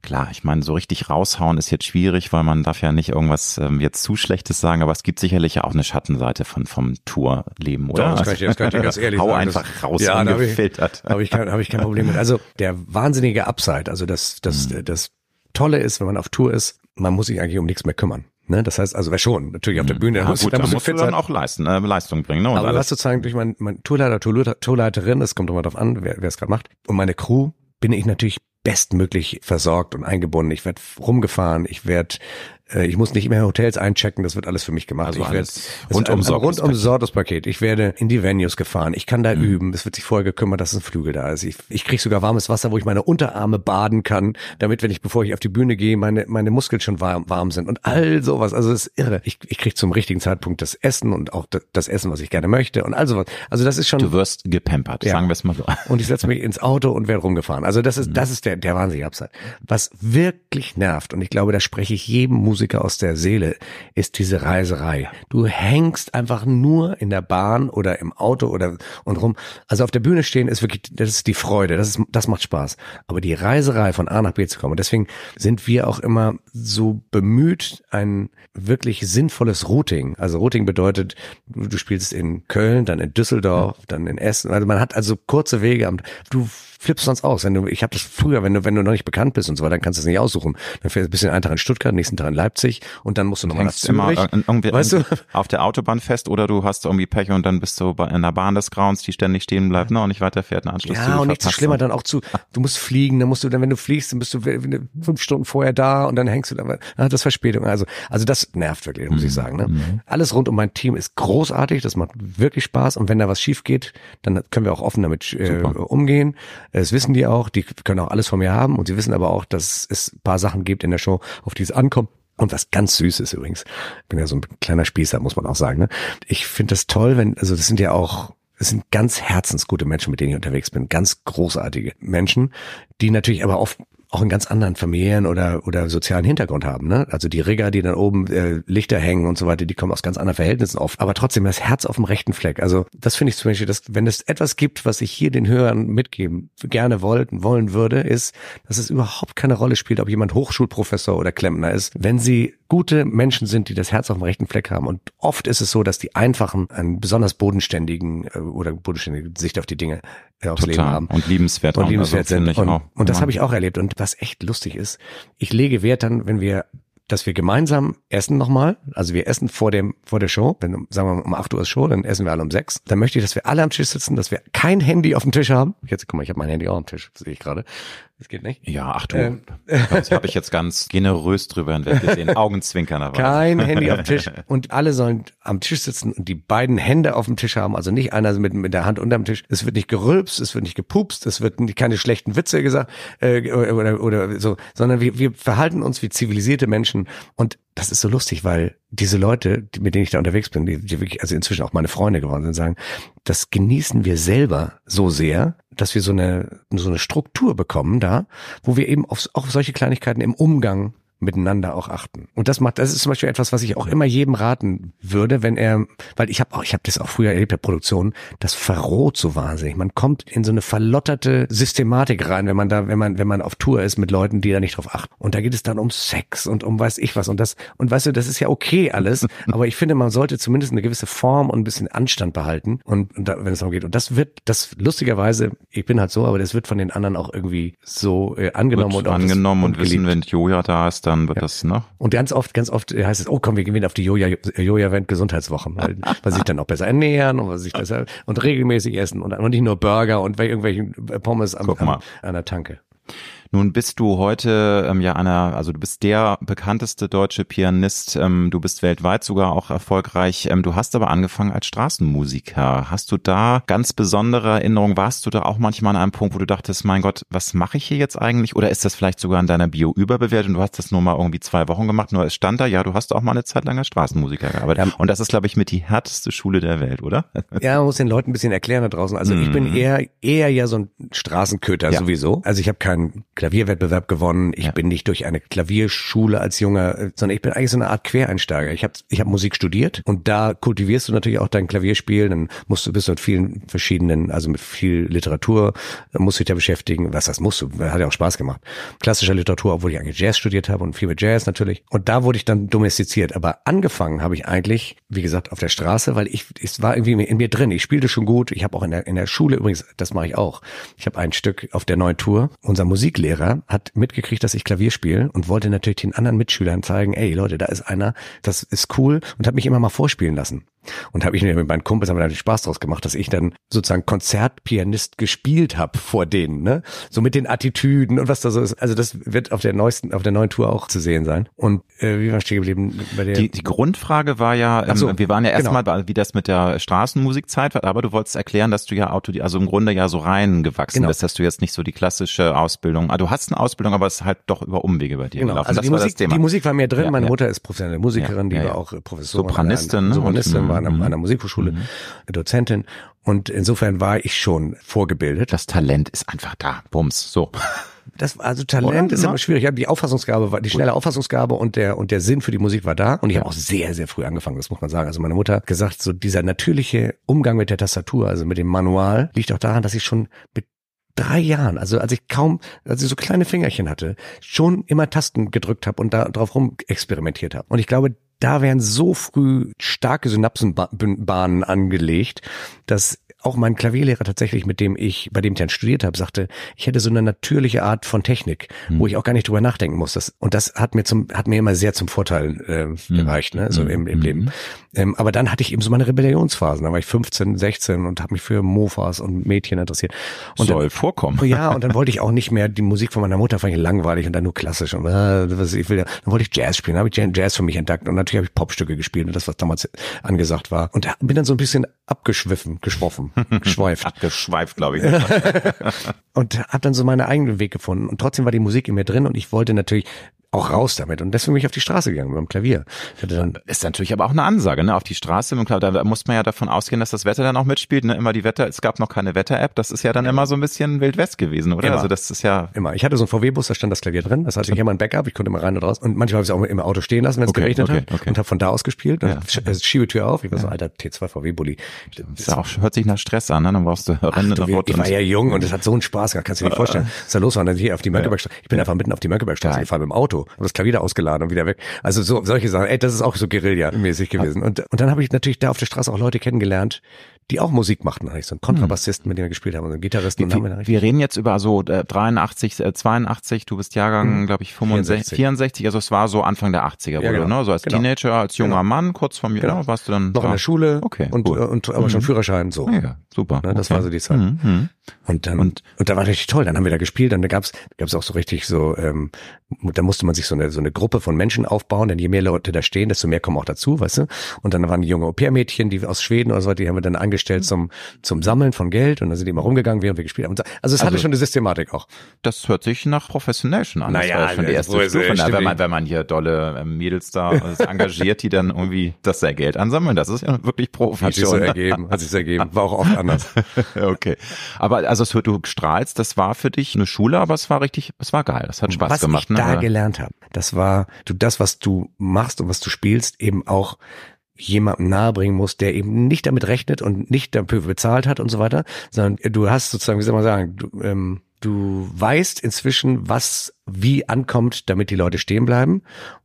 S2: Klar, ich meine, so richtig raushauen ist jetzt schwierig, weil man darf ja nicht irgendwas ähm, jetzt zu Schlechtes sagen, aber es gibt sicherlich ja auch eine Schattenseite von vom Tourleben, oder?
S1: Doch, das kann ich, das kann ich ganz ehrlich
S2: Hau
S1: sagen.
S2: einfach
S1: das,
S2: raus,
S1: ja,
S2: ungefiltert.
S1: Habe ich, hab ich, kein, hab ich kein Problem mit. Also der wahnsinnige Upside, also das, das, mhm. das Tolle ist, wenn man auf Tour ist, man muss sich eigentlich um nichts mehr kümmern. Ne? Das heißt, also wer schon, natürlich auf der Bühne,
S2: ja, muss, gut, da muss musst du dann auch leisten, äh, Leistung bringen. Ne?
S1: Und aber was sozusagen durch mein, mein Tourleiter, Tourleiterin, es kommt immer darauf an, wer, wer es gerade macht, und meine Crew bin ich natürlich bestmöglich versorgt und eingebunden. Ich werde rumgefahren, ich werde ich muss nicht mehr Hotels einchecken, das wird alles für mich gemacht.
S2: Also
S1: ich
S2: werde rundum
S1: rundum Sortespaket. Ich werde in die Venues gefahren. Ich kann da mhm. üben. Es wird sich vorher gekümmert, dass ein Flügel da ist. Ich, ich kriege sogar warmes Wasser, wo ich meine Unterarme baden kann, damit, wenn ich, bevor ich auf die Bühne gehe, meine, meine Muskeln schon warm, warm sind und all sowas. Also es ist irre. Ich, ich kriege zum richtigen Zeitpunkt das Essen und auch das Essen, was ich gerne möchte und all sowas. Also das ist schon.
S2: Du wirst gepampert, ja. sagen wir es mal so.
S1: Und ich setze mich ins Auto und werde rumgefahren. Also das ist, mhm. das ist der, der wahnsinnige Upside. Was wirklich nervt, und ich glaube, da spreche ich jedem Musiker aus der Seele Seele ist diese Reiserei. Du hängst einfach nur in der Bahn oder im Auto oder und rum. Also auf der Bühne stehen ist wirklich, das ist die Freude, das ist, das macht Spaß. Aber die Reiserei von A nach B zu kommen. Und deswegen sind wir auch immer so bemüht, ein wirklich sinnvolles Routing. Also Routing bedeutet, du spielst in Köln, dann in Düsseldorf, dann in Essen. Also man hat also kurze Wege. Du flippst sonst aus. Wenn du, ich habe das früher, wenn du, wenn du noch nicht bekannt bist und so weiter, dann kannst du es nicht aussuchen. Dann fährst du ein bisschen einen Tag in Stuttgart, nächsten Tag in Leipzig und dann musst du nochmal nach Zürich.
S2: Immer irgendwie weißt du? auf der Autobahn fest oder du hast irgendwie Pech und dann bist du in der Bahn des Grauens, die ständig stehen bleibt ne, und nicht weiterfährt, einen Anschluss
S1: Ja, und nichts schlimmer dann auch zu, du musst fliegen, dann musst du, dann wenn du fliegst, dann bist du fünf Stunden vorher da und dann hängst du da, hat das Verspätung. Also, also das nervt wirklich, muss mhm. ich sagen. Ne? Mhm. Alles rund um mein Team ist großartig, das macht wirklich Spaß und wenn da was schief geht, dann können wir auch offen damit äh, umgehen. Das wissen die auch, die können auch alles von mir haben und sie wissen aber auch, dass es ein paar Sachen gibt in der Show, auf die es ankommt. Und was ganz süß ist übrigens. Ich bin ja so ein kleiner Spießer, muss man auch sagen. Ne? Ich finde das toll, wenn, also das sind ja auch, das sind ganz herzensgute Menschen, mit denen ich unterwegs bin. Ganz großartige Menschen, die natürlich aber oft auch einen ganz anderen familiären oder oder sozialen Hintergrund haben. Ne? Also die Rigger, die dann oben äh, Lichter hängen und so weiter, die kommen aus ganz anderen Verhältnissen oft. Aber trotzdem das Herz auf dem rechten Fleck. Also das finde ich zum Beispiel, dass wenn es etwas gibt, was ich hier den Hörern mitgeben gerne wollten wollen würde, ist, dass es überhaupt keine Rolle spielt, ob jemand Hochschulprofessor oder Klempner ist, wenn sie gute Menschen sind, die das Herz auf dem rechten Fleck haben. Und oft ist es so, dass die Einfachen einen besonders bodenständigen äh, oder bodenständige Sicht auf die Dinge äh, aufs
S2: Total.
S1: Leben haben.
S2: Und liebenswert
S1: Und
S2: auch.
S1: liebenswert
S2: also,
S1: sind. Und,
S2: auch.
S1: und das habe ich auch erlebt. Und was echt lustig ist, ich lege Wert dann, wenn wir dass wir gemeinsam essen nochmal. Also wir essen vor dem, vor der Show. Wenn, sagen wir mal, um 8 Uhr ist Show, dann essen wir alle um 6. Dann möchte ich, dass wir alle am Tisch sitzen, dass wir kein Handy auf dem Tisch haben. Jetzt, guck mal, ich habe mein Handy auch am Tisch, sehe ich gerade. Das geht nicht.
S2: Ja, ach du,
S1: Ähm.
S2: das habe ich jetzt ganz generös drüber hinweggesehen. Augenzwinkernerweise.
S1: Kein Handy auf dem Tisch. Und alle sollen am Tisch sitzen und die beiden Hände auf dem Tisch haben. Also nicht einer mit, mit der Hand unterm Tisch. Es wird nicht gerülpst, es wird nicht gepupst, es wird nicht, keine schlechten Witze gesagt äh, oder, oder so, sondern wir, wir verhalten uns wie zivilisierte Menschen. Und das ist so lustig, weil diese Leute, mit denen ich da unterwegs bin, die, die wirklich, also inzwischen auch meine Freunde geworden sind, sagen, das genießen wir selber so sehr, dass wir so eine, so eine Struktur bekommen da, wo wir eben auf, auf solche Kleinigkeiten im Umgang miteinander auch achten. Und das macht, das ist zum Beispiel etwas, was ich auch immer jedem raten würde, wenn er, weil ich habe auch, ich habe das auch früher erlebt, der Produktion, das verroht so wahnsinnig. Man kommt in so eine verlotterte Systematik rein, wenn man da, wenn man, wenn man auf Tour ist mit Leuten, die da nicht drauf achten. Und da geht es dann um Sex und um weiß ich was und das, und weißt du, das ist ja okay alles, aber ich finde, man sollte zumindest eine gewisse Form und ein bisschen Anstand behalten und, und da, wenn es darum geht. Und das wird, das lustigerweise, ich bin halt so, aber das wird von den anderen auch irgendwie so äh, angenommen
S2: Wird
S1: und
S2: angenommen und, wissen,
S1: geliebt.
S2: wenn Joja da ist, dann wird das, ne?
S1: Und ganz oft, ganz oft heißt es, oh komm, wir gehen wieder auf die Joja, Joja-Event Gesundheitswochen, weil, weil sich dann auch besser ernähren und sich besser und regelmäßig essen und, und nicht nur Burger und irgendwelchen Pommes am, am, an der Tanke.
S2: Nun bist du heute ähm, ja einer, also du bist der bekannteste deutsche Pianist, ähm, du bist weltweit sogar auch erfolgreich. Ähm, du hast aber angefangen als Straßenmusiker. Hast du da ganz besondere Erinnerungen? Warst du da auch manchmal an einem Punkt, wo du dachtest, mein Gott, was mache ich hier jetzt eigentlich? Oder ist das vielleicht sogar in deiner Bio überbewertet und du hast das nur mal irgendwie zwei Wochen gemacht, nur es stand da, ja, du hast auch mal eine Zeit lang als Straßenmusiker gearbeitet.
S1: Ja.
S2: Und das ist, glaube ich, mit die härteste Schule der Welt, oder?
S1: Ja, man muss den Leuten ein bisschen erklären da draußen. Also ich bin eher eher ja so ein Straßenköter
S2: Mhm. Ja.
S1: sowieso. Also ich habe keinen Klavierwettbewerb gewonnen. Ich
S2: Ja.
S1: bin nicht durch eine Klavierschule als junger, äh, sondern ich bin eigentlich so eine Art Quereinsteiger. Ich habe ich hab Musik studiert und da kultivierst du natürlich auch dein Klavierspiel. Dann musst du bist du mit vielen verschiedenen, also mit viel Literatur äh, musst du dich da beschäftigen. Was das musst du? Hat ja auch Spaß gemacht. Klassischer Literatur, obwohl ich eigentlich Jazz studiert habe und viel mit Jazz natürlich. Und da wurde ich dann domestiziert. Aber angefangen habe ich eigentlich, wie gesagt, auf der Straße, weil ich es war irgendwie in mir drin. Ich spielte schon gut. Ich habe auch in der in der Schule übrigens, das mache ich auch. Ich habe ein Stück auf der neuen Tour. Unser Musiklehrer hat mitgekriegt, dass ich Klavier spiele und wollte natürlich den anderen Mitschülern zeigen, ey Leute, da ist einer, das ist cool und hat mich immer mal vorspielen lassen. Und habe ich mir mit meinen Kumpels haben wir da Spaß draus gemacht, dass ich dann sozusagen Konzertpianist gespielt habe vor denen, ne? So mit den Attitüden und was da so ist. Also das wird auf der neuesten, auf der neuen Tour auch zu sehen sein. Und äh, wie war ich stehen geblieben bei der?
S2: Die, die Grundfrage war ja, ähm,
S1: so,
S2: wir waren ja
S1: genau.
S2: erstmal, wie das mit der Straßenmusikzeit war, aber du wolltest erklären, dass du ja Auto, also im Grunde ja so reingewachsen
S1: Genau.
S2: bist, dass du jetzt nicht so die klassische Ausbildung, ah, du hast eine Ausbildung, aber es ist halt doch über Umwege bei dir
S1: Genau,
S2: gelaufen.
S1: also
S2: das
S1: die Musik, die Musik war mir drin.
S2: Ja,
S1: Meine
S2: ja.
S1: Mutter ist professionelle Musikerin, die
S2: Ja, ja,
S1: war auch Professorin.
S2: Sopranistin,
S1: an
S2: ne?
S1: Sopranistin,
S2: Und-
S1: war an, einer-
S2: mhm.
S1: an einer Musikhochschule, Dozentin. Und insofern war ich schon vorgebildet.
S2: das Talent ist einfach da. Bums. So.
S1: Das also Talent
S2: Oder?
S1: ist immer schwierig. Ich habe die Auffassungsgabe, war- die schnelle Auffassungsgabe und der und der Sinn für die Musik war da. Und ich habe auch sehr sehr früh angefangen. Das muss man sagen. Also meine Mutter hat gesagt, so dieser natürliche Umgang mit der Tastatur, also mit dem Manual, liegt auch daran, dass ich schon mit drei Jahren, also als ich kaum, als ich so kleine Fingerchen hatte, schon immer Tasten gedrückt habe und da drauf rum experimentiert habe. Und ich glaube, da werden so früh starke Synapsenbahnen angelegt, dass auch mein Klavierlehrer tatsächlich, mit dem ich, bei dem ich dann studiert habe, sagte, ich hätte so eine natürliche Art von Technik, wo ich auch gar nicht drüber nachdenken muss. Das, und das hat mir zum, hat mir immer sehr zum Vorteil äh, gereicht, ne, so im, im Leben. Ähm, aber dann hatte ich eben so meine Rebellionsphasen. Da war ich 15, 16 und habe mich für Mofas und Mädchen interessiert. Und dann,
S2: Soll vorkommen.
S1: Oh ja, und dann wollte ich auch nicht mehr die Musik von meiner Mutter, fand ich langweilig und dann nur klassisch und äh, was ich will. Dann wollte ich Jazz spielen, habe ich Jazz für mich entdeckt und natürlich habe ich Popstücke gespielt und das, was damals angesagt war. Und bin dann so ein bisschen abgeschwiffen, geschwoffen, geschweift
S2: Abgeschweift, glaube ich.
S1: und habe dann so meinen eigenen Weg gefunden. Und trotzdem war die Musik in mir drin und ich wollte natürlich auch raus damit. Und deswegen bin ich auf die Straße gegangen mit dem Klavier. Dann
S2: ist natürlich aber auch eine Ansage, ne? Auf die Straße. Und klar, da muss man ja davon ausgehen, dass das Wetter dann auch mitspielt. Ne? Immer die Wetter, es gab noch keine Wetter-App. Das ist ja dann immer so ein bisschen Wild West gewesen, oder?
S1: Immer.
S2: Also das ist ja.
S1: immer. Ich hatte so einen VW-Bus, da stand das Klavier drin. Das hatte ich immer ein Backup. Ich konnte immer rein und raus. Und manchmal habe ich es auch im Auto stehen lassen, wenn es
S2: Okay,
S1: geregnet
S2: okay,
S1: hat.
S2: okay.
S1: Und habe von da aus gespielt.
S2: Ja.
S1: Äh, Schiebetür auf. Ich war so ein alter T2 VW-Bully.
S2: Ist ja auch, hört sich nach Stress an, ne? Dann brauchst du Rennen
S1: Du,
S2: rot
S1: ich war ja jung und es hat so einen Spaß gehabt, kannst du dir nicht vorstellen. Was da los war, dann hier auf die Mönckebergstraße. Ich bin einfach mitten auf die Mönckebergstraße gefahren mit dem Auto, habe das Klavier da ausgeladen und wieder weg. Also so solche Sachen. Ey, das ist auch so Guerilla-mäßig gewesen. Und, und dann habe ich natürlich da auf der Straße auch Leute kennengelernt, die auch Musik machten. Da hatte ich so einen Kontrabassisten, mit dem wir gespielt haben, und so einen Gitarristen. wir
S2: Wir, wir reden jetzt über so äh, 83, äh, 82, du bist Jahrgang, glaube ich, 65,
S1: 64.
S2: 64, also es war so Anfang der 80er, wo
S1: Ja, genau.
S2: ne? So als
S1: Genau.
S2: Teenager, als junger
S1: Genau.
S2: Mann, kurz vor mir,
S1: Genau.
S2: ne, warst du dann
S1: noch
S2: da.
S1: in der Schule
S2: Okay,
S1: und,
S2: cool.
S1: und aber schon Führerschein so.
S2: Ja, super.
S1: Ne, das
S2: okay.
S1: war so die Zeit.
S2: Mhm, mhm.
S1: Und dann
S2: Und-
S1: und, da war richtig toll. Dann haben wir da gespielt. Dann gab's gab's auch so richtig so. Ähm, da musste man sich so eine so eine Gruppe von Menschen aufbauen. Denn je mehr Leute da stehen, desto mehr kommen auch dazu, weißt du. Und dann waren die junge Au-pair-Mädchen, die aus Schweden oder so, die haben wir dann angestellt zum zum Sammeln von Geld. Und dann sind die immer rumgegangen, während wir gespielt haben. Also es hatte schon eine Systematik auch.
S2: Das hört sich nach Professional schon an.
S1: Naja,
S2: das war schon die
S1: das
S2: erste Stufe. Na, wenn, man, wenn man hier dolle ähm, Mädels da äh, engagiert, die dann irgendwie das sehr Geld ansammeln, das ist ja wirklich Profi
S1: Hat sich so ergeben. Hat sich so ergeben. War auch oft anders.
S2: okay. Aber also es du strahlst, das war für dich eine Schule, aber es war richtig, es war geil. Das hat Spaß
S1: was
S2: gemacht.
S1: ich da
S2: ne?
S1: gelernt habe, das war, du das, was du machst und was du spielst, eben auch jemandem nahebringen musst, der eben nicht damit rechnet und nicht dafür bezahlt hat und so weiter, sondern du hast sozusagen, wie soll man sagen, du, ähm, du weißt inzwischen, was wie ankommt, damit die Leute stehen bleiben.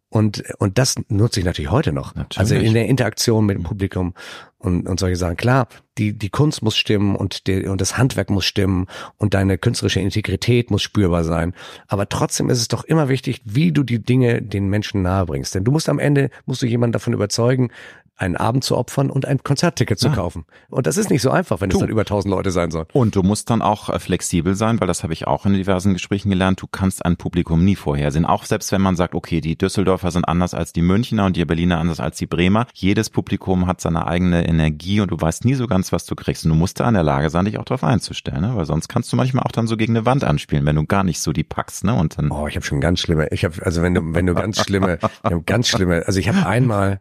S1: Und, und das nutze ich natürlich heute noch.
S2: Natürlich.
S1: Also in der Interaktion mit dem Publikum und, und solche Sachen. Klar, die, die Kunst muss stimmen und, die, und das Handwerk muss stimmen und deine künstlerische Integrität muss spürbar sein. Aber trotzdem ist es doch immer wichtig, wie du die Dinge den Menschen nahebringst. Denn du musst am Ende, musst du jemanden davon überzeugen, einen Abend zu opfern und ein Konzertticket zu
S2: Ja.
S1: kaufen. Und das ist nicht so einfach, wenn es
S2: Du.
S1: dann über 1000 Leute sein sollen.
S2: Und du musst dann auch äh, flexibel sein, weil das habe ich auch in diversen Gesprächen gelernt. Du kannst ein Publikum nie vorhersehen. Auch selbst wenn man sagt, okay, die Düsseldorfer sind anders als die Münchner und die Berliner anders als die Bremer. Jedes Publikum hat seine eigene Energie und du weißt nie so ganz, was du kriegst. Und du musst da in der Lage sein, dich auch darauf einzustellen, ne? weil sonst kannst du manchmal auch dann so gegen eine Wand anspielen, wenn du gar nicht so die packst. Ne? Und dann
S1: Oh, ich habe schon ganz schlimme. Ich habe also wenn du wenn du ganz schlimme, ganz schlimme. Also ich habe einmal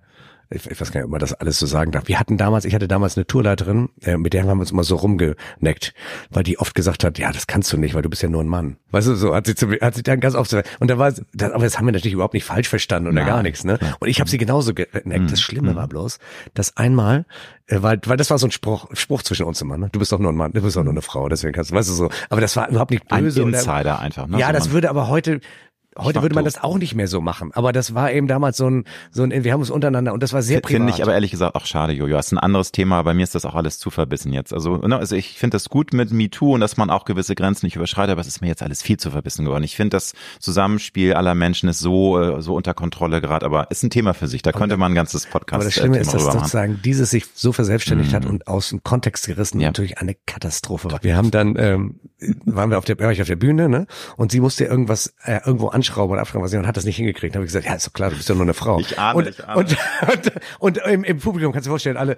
S1: ich, ich weiß gar nicht, ob man das alles so sagen darf. Wir hatten damals, ich hatte damals eine Tourleiterin, äh, mit der haben wir uns immer so rumgeneckt, weil die oft gesagt hat, ja, das kannst du nicht, weil du bist ja nur ein Mann. Weißt du, so hat sie, zu, hat sie dann ganz oft so, und da war, das, aber das haben wir natürlich überhaupt nicht falsch verstanden oder
S2: Nein.
S1: gar nichts, ne? Und ich habe sie genauso geneckt. Das Schlimme war bloß, dass einmal, äh, weil, weil das war so ein Spruch, Spruch zwischen uns immer, ne? Du bist doch nur ein Mann, du bist doch nur eine Frau, deswegen kannst du, weißt du so. Aber das war überhaupt nicht
S2: ein
S1: böse. oder-
S2: Insider einfach. Ne?
S1: ja,
S2: so
S1: das
S2: man-
S1: würde aber heute, heute würde man das auch nicht mehr so machen. Aber das war eben damals so ein, so ein, wir haben uns untereinander und das war sehr privat.
S2: Finde ich aber ehrlich gesagt auch schade, Jojo. Das ist ein anderes Thema, bei mir ist das auch alles zu verbissen jetzt. Also, ne, also ich finde das gut mit MeToo und dass man auch gewisse Grenzen nicht überschreitet, aber es ist mir jetzt alles viel zu verbissen geworden. Ich finde das Zusammenspiel aller Menschen ist so, äh, so unter Kontrolle gerade, aber ist ein Thema für sich. Da könnte man ein ganzes Podcast
S1: aber das Schlimme
S2: äh,
S1: ist,
S2: Thema
S1: dass sozusagen dieses sich so verselbstständigt hat und aus dem Kontext gerissen
S2: Ja.
S1: natürlich eine Katastrophe war. Wir haben dann, ähm, waren wir auf der, war ich auf der Bühne, ne? Und sie musste irgendwas äh, irgendwo anschrauben oder abschrauben was und hat das nicht hingekriegt. Da habe ich gesagt, ja, ist doch klar, du bist ja nur eine Frau.
S2: Ich ahne,
S1: und,
S2: ich ahne.
S1: Und, und, und im, im Publikum kannst du dir vorstellen, alle,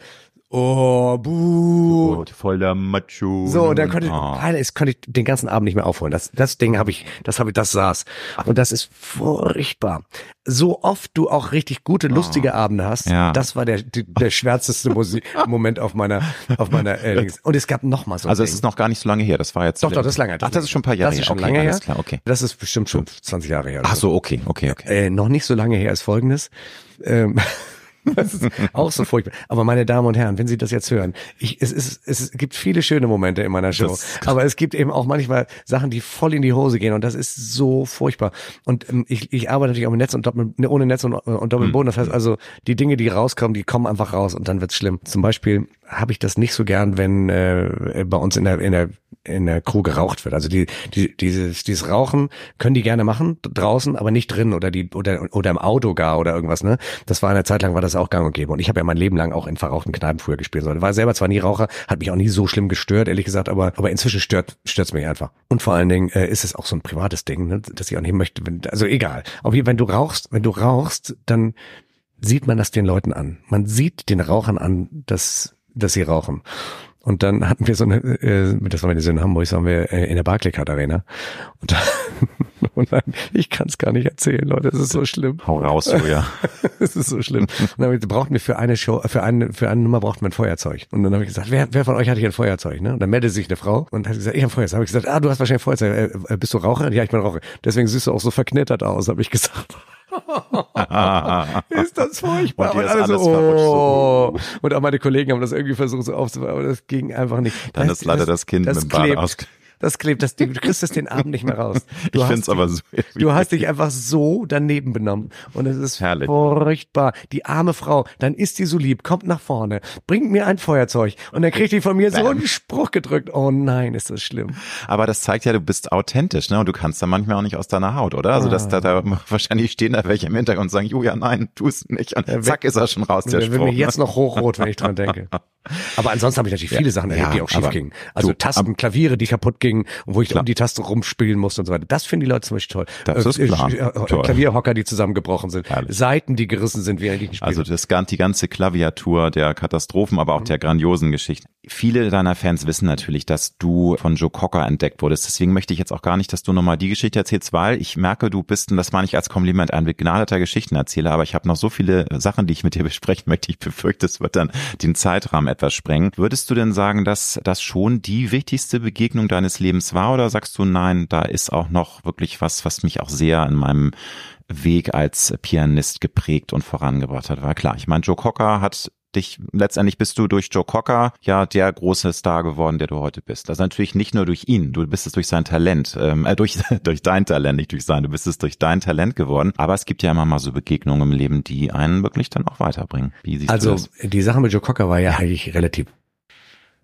S1: oh, buh.
S2: Oh, voll der Macho.
S1: So, und dann konnte ich, das konnte ich den ganzen Abend nicht mehr aufholen. Das, das Ding habe ich, das habe ich, das saß. Und das ist furchtbar. So oft du auch richtig gute, lustige Abende hast.
S2: Ja.
S1: das war der, die- der schwärzeste Musik Moment auf meiner, auf meiner, äh. Und es gab noch mal so
S2: Also es ist noch gar nicht so lange her. Das war jetzt.
S1: doch, doch, das ist lange. her.
S2: Ach, das ist schon ein paar Jahre
S1: Das ist
S2: her.
S1: schon
S2: okay,
S1: lange her.
S2: klar, okay.
S1: Das ist bestimmt schon 20 Jahre her. oder
S2: Ach so, okay, okay, okay.
S1: äh, noch nicht so lange her ist folgendes. Ähm, das ist auch so furchtbar. Aber meine Damen und Herren, wenn Sie das jetzt hören, ich, es, ist, es gibt viele schöne Momente in meiner Show, aber es gibt eben auch manchmal Sachen, die voll in die Hose gehen und das ist so furchtbar. Und ähm, ich, ich arbeite natürlich auch mit Netz und Doppel, ne, ohne Netz und, und Doppelboden. Das heißt also, die Dinge, die rauskommen, die kommen einfach raus und dann wird's schlimm. Zum Beispiel habe ich das nicht so gern, wenn äh, bei uns in der in der in der Crew geraucht wird. Also die, die dieses dieses Rauchen können die gerne machen draußen, aber nicht drin oder die oder oder im Auto gar oder irgendwas. Ne, das war eine Zeit lang war das auch gang und gäbe. Und ich habe ja mein Leben lang auch in verrauchten Kneipen früher gespielt. So, war selber zwar nie Raucher, hat mich auch nie so schlimm gestört, ehrlich gesagt, aber aber inzwischen stört stört's mich einfach. Und vor allen Dingen äh, ist es auch so ein privates Ding, ne, dass ich auch nicht möchte. Wenn, also egal. Auf jeden wenn du rauchst, wenn du rauchst, dann sieht man das den Leuten an. Man sieht den Rauchern an, dass, dass sie rauchen. Und dann hatten wir so eine, äh, das war wir in Hamburg, das waren wir äh, in der Barclaycard Arena. Und da, Und nein, ich kann es gar nicht erzählen, Leute. Es ist so schlimm.
S2: Hau raus, Julia.
S1: Es ist so schlimm. Und dann braucht mir für eine Show, für eine, für eine Nummer braucht man ein Feuerzeug. Und dann habe ich gesagt, wer, wer von euch hat hier ein Feuerzeug? Ne? Und dann meldete sich eine Frau und hat gesagt, ich habe ein Feuerzeug. Habe ich gesagt, ah, du hast wahrscheinlich ein Feuerzeug. Äh, bist du Raucher? Ja, ich bin Raucher. Deswegen siehst du auch so verknittert aus, habe ich gesagt. ist das furchtbar.
S2: Und,
S1: und alle so, oh. Und auch meine Kollegen haben das irgendwie versucht so aufzubauen, aber das ging einfach nicht.
S2: Dann ist leider das Kind
S1: das
S2: mit dem
S1: klebt.
S2: aus.
S1: Das klebt, das, du kriegst es den Abend nicht mehr raus. Du
S2: Ich
S1: hast
S2: find's aber so.
S1: Du hast dich einfach so daneben benommen. Und es ist
S2: Herrlich.
S1: furchtbar. Die arme Frau, dann ist die so lieb, kommt nach vorne, bringt mir ein Feuerzeug und dann kriegt die von mir so
S2: Bam.
S1: einen Spruch gedrückt. Oh nein, ist das schlimm.
S2: Aber das zeigt ja, du bist authentisch, ne? Und du kannst da manchmal auch nicht aus deiner Haut, oder? Also, dass da, da wahrscheinlich stehen da welche im Hintergrund und sagen, Julia, nein, tu es nicht. Und
S1: Ja,
S2: zack, ist er schon raus, der
S1: Der
S2: Spruch.
S1: mir jetzt noch hochrot, wenn ich dran denke. Aber ansonsten habe ich natürlich viele Sachen erlebt,
S2: Ja,
S1: die auch schief gingen. Also
S2: du,
S1: Tasten, Klaviere, die kaputt gingen und wo ich
S2: Klar.
S1: um die Taste rumspielen musste und so weiter. Das finden die Leute zum Beispiel toll.
S2: Das ist klar.
S1: äh, äh,
S2: Toll.
S1: Klavierhocker, die zusammengebrochen sind.
S2: Herrlich.
S1: Seiten, die gerissen sind, während ich gespielt
S2: Also das, die ganze Klaviatur der Katastrophen, aber auch der grandiosen Geschichten. Viele deiner Fans wissen natürlich, dass du von Joe Cocker entdeckt wurdest. Deswegen möchte ich jetzt auch gar nicht, dass du nochmal die Geschichte erzählst, weil ich merke, du bist, und das meine ich als Kompliment, ein begnadeter Geschichtenerzähler, aber ich habe noch so viele Sachen, die ich mit dir besprechen möchte. Ich befürchte, es wird dann den Zeitrahmen etwas sprengen. Würdest du denn sagen, dass das schon die wichtigste Begegnung deines Lebens war oder sagst du, nein, da ist auch noch wirklich was, was mich auch sehr in meinem Weg als Pianist geprägt und vorangebracht hat. War klar, ich meine, Joe Cocker hat dich, letztendlich bist du durch Joe Cocker ja der große Star geworden, der du heute bist. Also natürlich nicht nur durch ihn, du bist es durch sein Talent, ähm, äh, durch, durch dein Talent, nicht durch sein, du bist es durch dein Talent geworden. Aber es gibt ja immer mal so Begegnungen im Leben, die einen wirklich dann auch weiterbringen.
S1: Also die Sache mit Joe Cocker war ja eigentlich relativ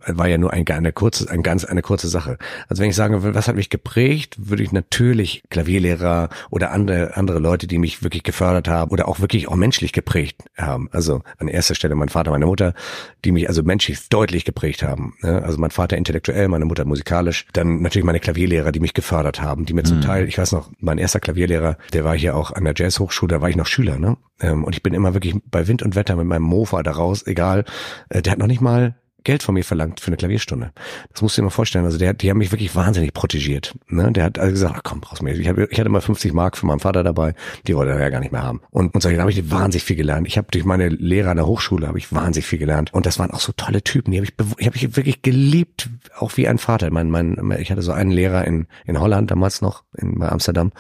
S1: war ja nur ein, eine kurze, ein ganz, eine kurze Sache. Also wenn ich sagen will, was hat mich geprägt, würde ich natürlich Klavierlehrer oder andere, andere Leute, die mich wirklich gefördert haben oder auch wirklich auch menschlich geprägt haben. Also an erster Stelle mein Vater, meine Mutter, die mich also menschlich deutlich geprägt haben. ne? Also mein Vater intellektuell, meine Mutter musikalisch. Dann natürlich meine Klavierlehrer, die mich gefördert haben, die mir zum Teil, ich weiß noch, mein erster Klavierlehrer, der war hier auch an der Jazzhochschule, da war ich noch Schüler, ne? Ähm, Und ich bin immer wirklich bei Wind und Wetter mit meinem Mofa da raus, egal. Äh, Der hat noch nicht mal Geld von mir verlangt für eine Klavierstunde. Das musst du dir mal vorstellen. Also der, die haben mich wirklich wahnsinnig protegiert. Ne? Der hat also gesagt, ach komm, brauchst du mir. Ich, hab, ich hatte mal 50 Mark für meinen Vater dabei, die wollte er ja gar nicht mehr haben. Und, und so, da habe ich wahnsinnig viel gelernt. Ich habe durch meine Lehrer an der Hochschule habe ich wahnsinnig viel gelernt. Und das waren auch so tolle Typen. Die habe ich, die habe ich wirklich geliebt, auch wie ein Vater. Mein, mein, ich hatte so einen Lehrer in, in Holland damals noch, in, bei Amsterdam.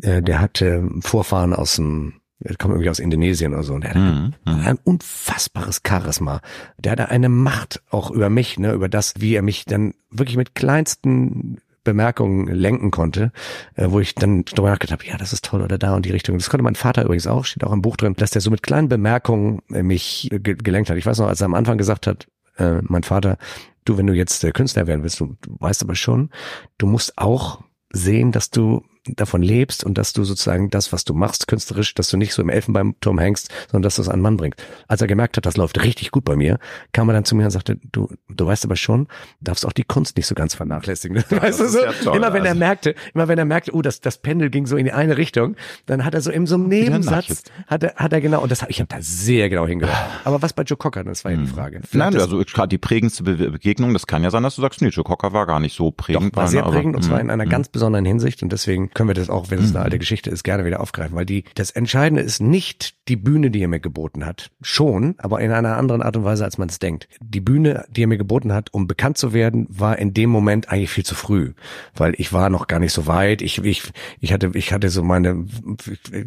S1: Äh, der hatte Vorfahren aus dem der kommt irgendwie aus Indonesien oder so. Und der
S2: Mhm, mhm.
S1: ein unfassbares Charisma. Der hatte eine Macht auch über mich, ne, über das, wie er mich dann wirklich mit kleinsten Bemerkungen lenken konnte, äh, wo ich dann drüber nachgedacht habe, ja, das ist toll oder da und die Richtung. Das konnte mein Vater übrigens auch, steht auch im Buch drin, dass der so mit kleinen Bemerkungen äh, mich äh, ge gelenkt hat. Ich weiß noch, als er am Anfang gesagt hat, äh, mein Vater, du, wenn du jetzt Künstler werden willst, du, du weißt aber schon, du musst auch sehen, dass du davon lebst und dass du sozusagen das, was du machst, künstlerisch, dass du nicht so im Elfenbeinturm hängst, sondern dass du es an den Mann bringst. Als er gemerkt hat, das läuft richtig gut bei mir, kam er dann zu mir und sagte, du, du weißt aber schon, darfst auch die Kunst nicht so ganz vernachlässigen. weißt du so?
S2: ja toll,
S1: immer wenn er
S2: also.
S1: merkte, immer wenn er merkte, oh, das, das Pendel ging so in die eine Richtung, dann hat er so in so einem Nebensatz, hat er, hat er genau, und das ich habe da sehr genau hingehört. Aber was bei Joe Cocker, das war ja die Frage.
S2: Nein,
S1: Vielleicht ist-
S2: also gerade die prägendste Be Begegnung, das kann ja sein, dass du sagst, nee, Joe Cocker war gar nicht so prägend.
S1: Doch, war sehr
S2: aber-
S1: prägend und zwar
S2: Mhm,
S1: in einer
S2: mhm.
S1: ganz besonderen Hinsicht und deswegen können wir das auch, wenn es eine alte Geschichte ist, gerne wieder aufgreifen, weil die, das Entscheidende ist nicht die Bühne, die er mir geboten hat. Schon, aber in einer anderen Art und Weise, als man es denkt. Die Bühne, die er mir geboten hat, um bekannt zu werden, war in dem Moment eigentlich viel zu früh, weil ich war noch gar nicht so weit. Ich, ich, ich hatte, ich hatte so meine,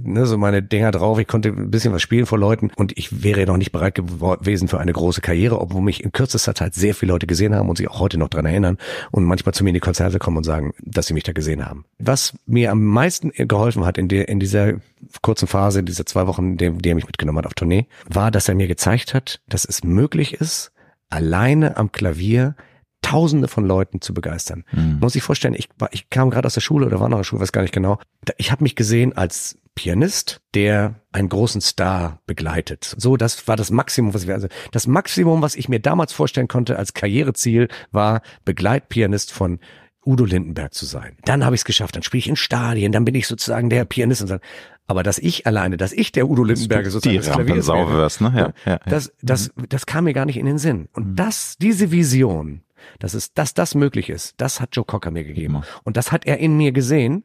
S1: ne, so meine Dinger drauf. Ich konnte ein bisschen was spielen vor Leuten und ich wäre noch nicht bereit gewesen für eine große Karriere, obwohl mich in kürzester Zeit sehr viele Leute gesehen haben und sich auch heute noch dran erinnern und manchmal zu mir in die Konzerte kommen und sagen, dass sie mich da gesehen haben. Was mir am meisten geholfen hat in, der in dieser kurzen Phase, dieser zwei Wochen, der, die er mich mitgenommen hat auf Tournee, war, dass er mir gezeigt hat, dass es möglich ist, alleine am Klavier Tausende von Leuten zu begeistern.
S2: Mhm.
S1: Muss ich vorstellen, ich, ich kam gerade aus der Schule oder war noch in der Schule, weiß gar nicht genau. Ich habe mich gesehen als Pianist, der einen großen Star begleitet. So, das war das Maximum, was wir, also das Maximum, was ich mir damals vorstellen konnte als Karriereziel, war Begleitpianist von Udo Lindenberg zu sein. Dann habe ich es geschafft, dann spiele ich in Stadien, dann bin ich sozusagen der Pianist und so. Aber dass ich alleine, dass ich der Udo Lindenberg sozusagen
S2: die Rampensau
S1: wäre,
S2: wirst, ne? Ja, ja,
S1: das, das, das kam mir gar nicht in den Sinn. Und das, diese Vision, dass es, dass das möglich ist, das hat Joe Cocker mir gegeben. Und das hat er in mir gesehen.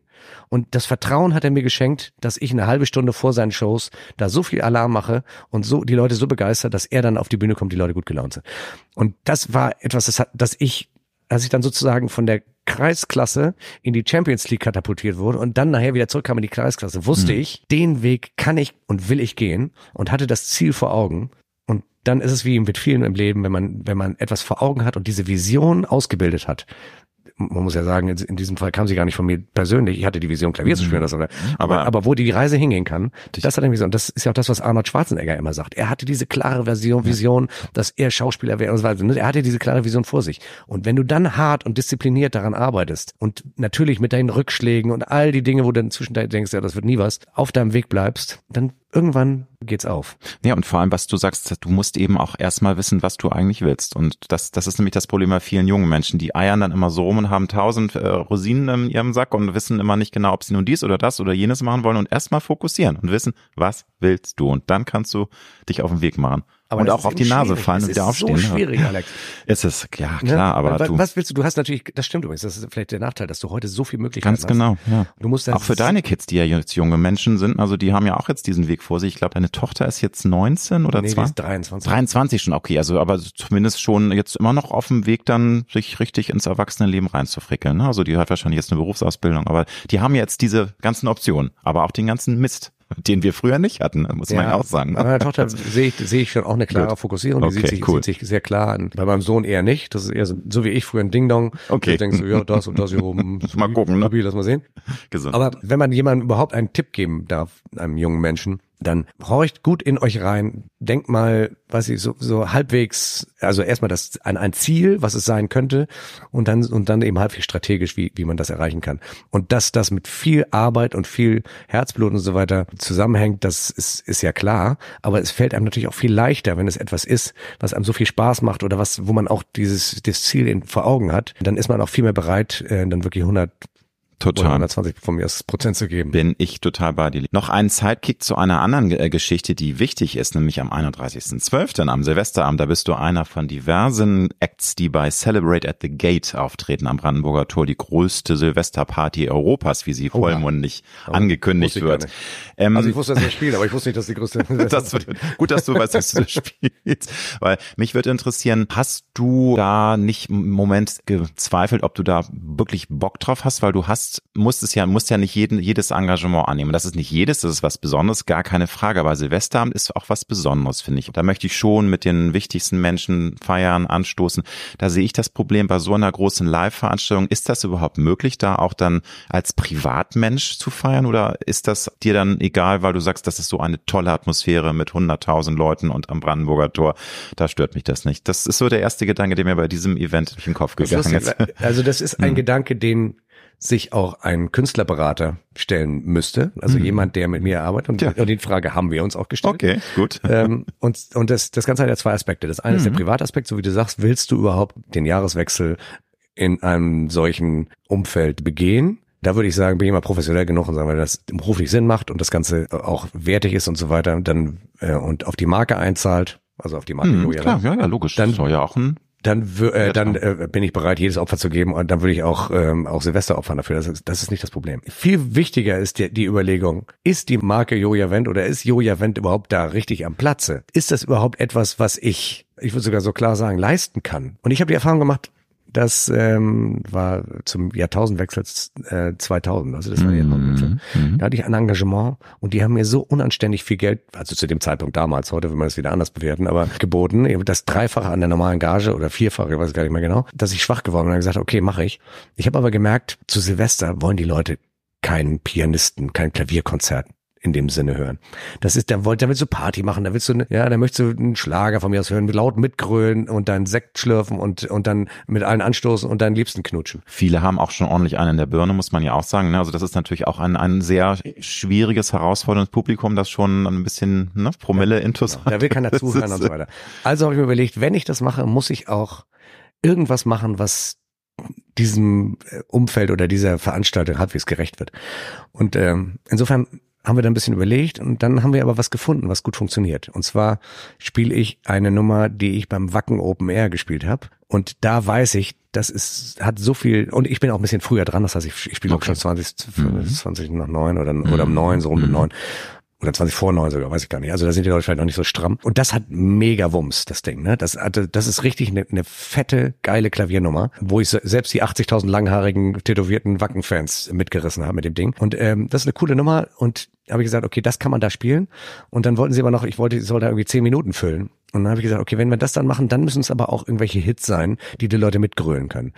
S1: Und das Vertrauen hat er mir geschenkt, dass ich eine halbe Stunde vor seinen Shows da so viel Alarm mache und so die Leute so begeistert, dass er dann auf die Bühne kommt, die Leute gut gelaunt sind. Und das war etwas, das hat, dass ich, als ich dann sozusagen von der Kreisklasse in die Champions League katapultiert wurde und dann nachher wieder zurückkam in die Kreisklasse, wusste mhm. ich, den Weg kann ich und will ich gehen und hatte das Ziel vor Augen. Und dann ist es wie mit vielen im Leben, wenn man, wenn man etwas vor Augen hat und diese Vision ausgebildet hat, man muss ja sagen, in diesem Fall kam sie gar nicht von mir persönlich. Ich hatte die Vision, Klavier zu spielen, mhm. das oder. Aber, aber wo die Reise hingehen kann, das hat er Vision. Und das ist ja auch das, was Arnold Schwarzenegger immer sagt. Er hatte diese klare Version, Vision, dass er Schauspieler wäre und so weiter. Er hatte diese klare Vision vor sich. Und wenn du dann hart und diszipliniert daran arbeitest und natürlich mit deinen Rückschlägen und all die Dinge, wo du dann zwischendurch denkst, ja, das wird nie was, auf deinem Weg bleibst, dann irgendwann geht's auf.
S2: Ja, und vor allem, was du sagst, du musst eben auch erstmal wissen, was du eigentlich willst. Und das, das ist nämlich das Problem bei vielen jungen Menschen. Die eiern dann immer so rum und haben tausend äh, Rosinen in ihrem Sack und wissen immer nicht genau, ob sie nun dies oder das oder jenes machen wollen und erstmal fokussieren und wissen, was willst du? Und dann kannst du dich auf den Weg machen. Aber und auch auf die Nase fallen und wieder aufstehen. Das
S1: ist so schwierig, Alex.
S2: Es ist, ja, klar, ja, aber
S1: was, du. Was willst du? Du hast natürlich, das stimmt übrigens, das ist vielleicht der Nachteil, dass du heute so viel Möglichkeiten
S2: hast. Ganz genau, ja.
S1: Du musst
S2: auch für deine Kids, die ja jetzt junge Menschen sind, also die haben ja auch jetzt diesen Weg vor sich. Ich glaube, deine Tochter ist jetzt 19 oder nee, 20? Die ist
S1: 23.
S2: 23 schon, okay, also aber zumindest schon jetzt immer noch auf dem Weg dann, sich richtig ins Erwachsenenleben reinzufrickeln. Ne? Also die hat wahrscheinlich jetzt eine Berufsausbildung, aber die haben jetzt diese ganzen Optionen, aber auch den ganzen Mist den wir früher nicht hatten, muss ja, man ja auch sagen.
S1: Bei meiner Tochter sehe ich, sehe ich schon auch eine klare Gut. Fokussierung. Die okay, sieht, sich, cool. sieht sich sehr klar an. Bei meinem Sohn eher nicht. Das ist eher so, so wie ich früher ein Ding-Dong.
S2: Okay.
S1: Ich denke so, ja, das und das hier oben.
S2: mal gucken, ne?
S1: Lass mal sehen. Gesund. Aber wenn man jemandem überhaupt einen Tipp geben darf, einem jungen Menschen, dann horcht gut in euch rein, denkt mal, was ich so, so halbwegs, also erstmal das an ein Ziel, was es sein könnte, und dann und dann eben halbwegs strategisch, wie wie man das erreichen kann. Und dass das mit viel Arbeit und viel Herzblut und so weiter zusammenhängt, das ist ist ja klar. Aber es fällt einem natürlich auch viel leichter, wenn es etwas ist, was einem so viel Spaß macht oder was, wo man auch dieses das Ziel in, vor Augen hat, dann ist man auch viel mehr bereit, äh, dann wirklich 100
S2: Total.
S1: 120 von mir Prozent zu geben.
S2: Bin ich total bei dir. Noch ein Sidekick zu einer anderen äh, Geschichte, die wichtig ist, nämlich am 31.12. am Silvesterabend. Da bist du einer von diversen Acts, die bei Celebrate at the Gate auftreten am Brandenburger Tor, die größte Silvesterparty Europas, wie sie vollmundig oh, angekündigt wird.
S1: Ähm, also ich wusste, dass er spielt, aber ich wusste nicht, dass die größte
S2: das wird, Gut, dass du weißt, dass du spielst. Weil mich würde interessieren, hast du da nicht im Moment gezweifelt, ob du da wirklich Bock drauf hast, weil du hast musst, musst es ja, musst ja nicht jeden, jedes Engagement annehmen. Das ist nicht jedes, das ist was Besonderes, gar keine Frage. Aber Silvesterabend ist auch was Besonderes, finde ich. Da möchte ich schon mit den wichtigsten Menschen feiern, anstoßen. Da sehe ich das Problem bei so einer großen Live-Veranstaltung. Ist das überhaupt möglich, da auch dann als Privatmensch zu feiern? Oder ist das dir dann egal, weil du sagst, das ist so eine tolle Atmosphäre mit 100.000 Leuten und am Brandenburger Tor? Da stört mich das nicht. Das ist so der erste Gedanke, der mir bei diesem Event durch den Kopf gegangen ist.
S1: Also das ist ein hm. Gedanke, den sich auch ein Künstlerberater stellen müsste, also mhm. jemand, der mit mir arbeitet. Und, ja. und die Frage haben wir uns auch gestellt.
S2: Okay, gut.
S1: Ähm, und und das, das Ganze hat ja zwei Aspekte. Das eine mhm. ist der mhm. Privataspekt, so wie du sagst, willst du überhaupt den Jahreswechsel in einem solchen Umfeld begehen? Da würde ich sagen, bin ich mal professionell genug und sagen, weil das beruflich Sinn macht und das Ganze auch wertig ist und so weiter, dann äh, und auf die Marke einzahlt, also auf die Marke
S2: mhm, Klar, ja, ja, logisch.
S1: Dann soll ja auch ein dann, äh, dann äh, bin ich bereit, jedes Opfer zu geben und dann würde ich auch, ähm, auch Silvester opfern dafür. Das ist, das ist nicht das Problem. Viel wichtiger ist die, die Überlegung, ist die Marke Joja Wendt oder ist Joja Wendt überhaupt da richtig am Platze? Ist das überhaupt etwas, was ich, ich würde sogar so klar sagen, leisten kann? Und ich habe die Erfahrung gemacht, das ähm, war zum Jahrtausendwechsel äh, 2000, also das war Jahrtausendwechsel. Mhm. Da hatte ich ein Engagement und die haben mir so unanständig viel Geld, also zu dem Zeitpunkt damals, heute will man das wieder anders bewerten, aber geboten, das Dreifache an der normalen Gage oder Vierfache, ich weiß gar nicht mehr genau, dass ich schwach geworden bin und gesagt, okay, mache ich. Ich habe aber gemerkt, zu Silvester wollen die Leute keinen Pianisten, kein Klavierkonzert in dem Sinne hören. Das ist, der wollte, da willst du Party machen, da willst du, ja, da möchtest du einen Schlager von mir aus hören, mit laut mitgrölen und dann Sekt schlürfen und, und dann mit allen anstoßen und deinen Liebsten knutschen.
S2: Viele haben auch schon ordentlich einen in der Birne, muss man ja auch sagen. Ne? Also das ist natürlich auch ein, ein sehr schwieriges, herausforderndes Publikum, das schon ein bisschen ne, Promille ja, intus
S1: genau. Da will keiner zuhören und so weiter. Also habe ich mir überlegt, wenn ich das mache, muss ich auch irgendwas machen, was diesem äh, Umfeld oder dieser Veranstaltung halbwegs gerecht wird. Und ähm, insofern haben wir dann ein bisschen überlegt und dann haben wir aber was gefunden, was gut funktioniert. Und zwar spiele ich eine Nummer, die ich beim Wacken Open Air gespielt habe. Und da weiß ich, das ist, hat so viel, und ich bin auch ein bisschen früher dran, das heißt, ich, ich spiele okay. auch schon 20, 20 nach neun oder, oder um neun, so um mhm. neun oder 20 vor 9 sogar, weiß ich gar nicht. Also da sind die Leute vielleicht noch nicht so stramm. Und das hat mega Wumms, das Ding. Ne? Das, das ist richtig eine, eine fette, geile Klaviernummer, wo ich selbst die 80.000 langhaarigen, tätowierten Wacken-Fans mitgerissen habe mit dem Ding. Und ähm, das ist eine coole Nummer und habe ich gesagt, okay, das kann man da spielen. Und dann wollten sie aber noch, ich wollte, ich soll da irgendwie 10 Minuten füllen. Und dann habe ich gesagt, okay, wenn wir das dann machen, dann müssen es aber auch irgendwelche Hits sein, die die Leute mitgrölen können.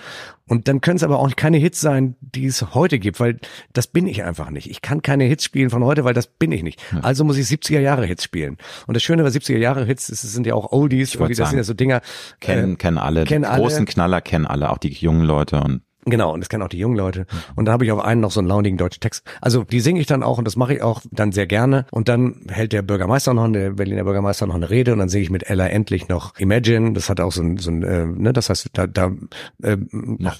S1: Und dann können es aber auch keine Hits sein, die es heute gibt, weil das bin ich einfach nicht. Ich kann keine Hits spielen von heute, weil das bin ich nicht. Also muss ich 70er Jahre Hits spielen. Und das Schöne bei 70er Jahre Hits ist, es sind ja auch Oldies, das sind ja so Dinger.
S2: Kennen, äh, kennen alle, kennen die großen alle. Knaller kennen alle, auch die jungen Leute und
S1: Genau, und das kennen auch die jungen Leute. Und da habe ich auf einen noch so einen launigen deutschen Text. Also die singe ich dann auch und das mache ich auch dann sehr gerne. Und dann hält der Bürgermeister noch, der Berliner Bürgermeister noch eine Rede und dann singe ich mit Ella endlich noch Imagine. Das hat auch so ein, so ein äh, ne, das heißt, da, da äh,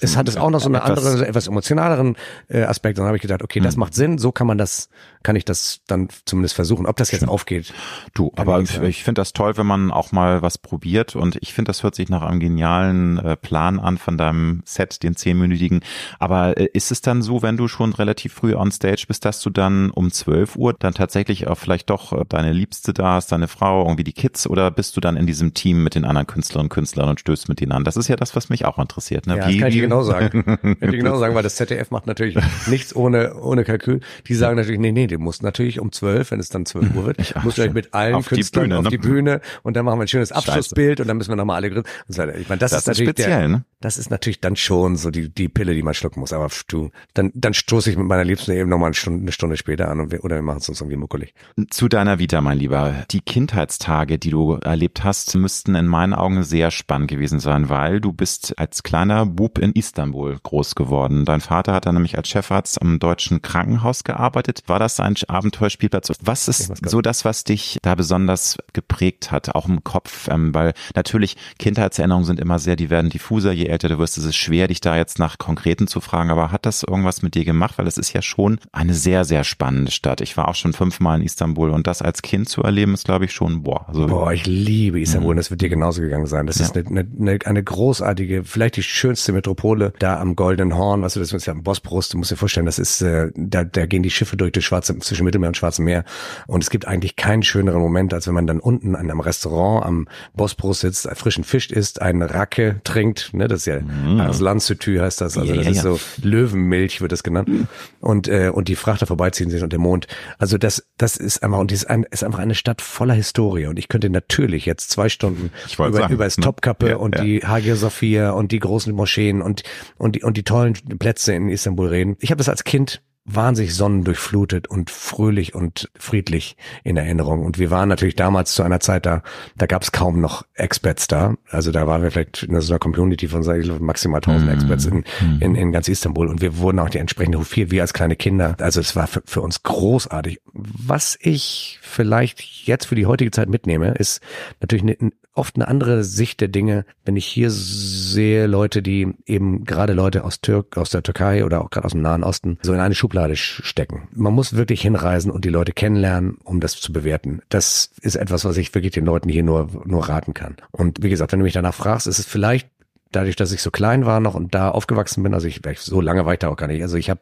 S1: es hat es auch noch so eine andere, so etwas emotionaleren äh, Aspekt. Und dann habe ich gedacht, okay, das hm. macht Sinn, so kann man das, kann ich das dann zumindest versuchen. Ob das jetzt Schön. aufgeht.
S2: Du, aber ich, ich finde das toll, wenn man auch mal was probiert und ich finde, das hört sich nach einem genialen äh, Plan an von deinem Set, den zehnminütigen. Aber äh, ist es dann so, wenn du schon relativ früh on stage bist, dass du dann um 12 Uhr dann tatsächlich auch vielleicht doch äh, deine Liebste da hast, deine Frau, irgendwie die Kids oder bist du dann in diesem Team mit den anderen Künstlerinnen und Künstlern und stößt mit denen an? Das ist ja das, was mich auch interessiert. Ne?
S1: Ja, wie, das kann ich dir genau sagen. kann ich genau sagen, weil das ZDF macht natürlich nichts ohne, ohne Kalkül. Die sagen natürlich, nee, nee, du musst natürlich um 12, wenn es dann 12 Uhr wird, Ach, musst du mit allen auf Künstlern die Bühne, auf ne? die Bühne und dann machen wir ein schönes Abschlussbild und dann müssen wir nochmal alle grillen. Ich meine, das, das ist natürlich speziell, der, ne? das ist natürlich dann schon so die, die Pille, die man schlucken muss. Aber du, dann, dann stoße ich mit meiner Liebsten eben nochmal eine Stunde, eine Stunde später an und wir, oder wir machen es uns irgendwie muckelig.
S2: Zu deiner Vita, mein Lieber. Die Kindheitstage, die du erlebt hast, müssten in meinen Augen sehr spannend gewesen sein, weil du bist als kleiner Bub in Istanbul groß geworden. Dein Vater hat dann nämlich als Chefarzt am deutschen Krankenhaus gearbeitet. War das ein Abenteuerspielplatz? Was ist so das, was dich da besonders geprägt hat, auch im Kopf? Ähm, weil natürlich Kindheitserinnerungen sind immer sehr, die werden diffuser. Je älter du wirst, ist es schwer, dich da jetzt nach Konkreten zu fragen. Aber hat das irgendwas mit dir gemacht? Weil es ist ja schon eine sehr, sehr spannende Stadt. Ich war auch schon fünfmal in Istanbul und das als Kind zu erleben, ist, glaube ich, schon, boah.
S1: Also, boah, ich liebe Istanbul und das wird dir genauso gegangen sein. Das ja. ist eine, eine, eine großartige, vielleicht die schönste Metropole da am Goldenen Horn. Was du, das ist ja am Bosporus. Du musst dir vorstellen, das ist, äh, da, da gehen die Schiffe durch das Schwarze, zwischen Mittelmeer und Schwarzem Meer. Und es gibt eigentlich keinen schöneren Moment, als wenn man dann unten an einem Restaurant am Bosporus sitzt, frischen Fisch isst, einen Racke trinkt, ne, das ist ja mhm. Arslan heißt das, also das ja, ist so Löwenmilch wird das genannt und äh, und die Frachter vorbeiziehen sehen und der Mond. Also das das ist einfach und die ist, ein, ist einfach eine Stadt voller Historie und ich könnte natürlich jetzt zwei Stunden über, sagen, über das ne? Topkappe ja, und ja. die Hagia Sophia und die großen Moscheen und und die und die tollen Plätze in Istanbul reden. Ich habe das als Kind wahnsinnig sonnendurchflutet und fröhlich und friedlich in Erinnerung. Und wir waren natürlich damals zu einer Zeit da, da gab es kaum noch Experts da. Also da waren wir vielleicht in so einer Community von maximal 1000 mm. Experts in, mhm. in, in ganz Istanbul und wir wurden auch die entsprechende hofiert, wie als kleine Kinder. Also es war für, für uns großartig. Was ich vielleicht jetzt für die heutige Zeit mitnehme, ist natürlich eine, oft eine andere Sicht der Dinge, wenn ich hier sehe Leute, die eben gerade Leute aus Türk, aus der Türkei oder auch gerade aus dem Nahen Osten so in eine Schublade stecken. Man muss wirklich hinreisen und die Leute kennenlernen, um das zu bewerten. Das ist etwas, was ich wirklich den Leuten hier nur, nur raten kann. Und wie gesagt, wenn du mich danach fragst, ist es vielleicht dadurch, dass ich so klein war noch und da aufgewachsen bin, also ich so lange weiter auch gar nicht. Also ich habe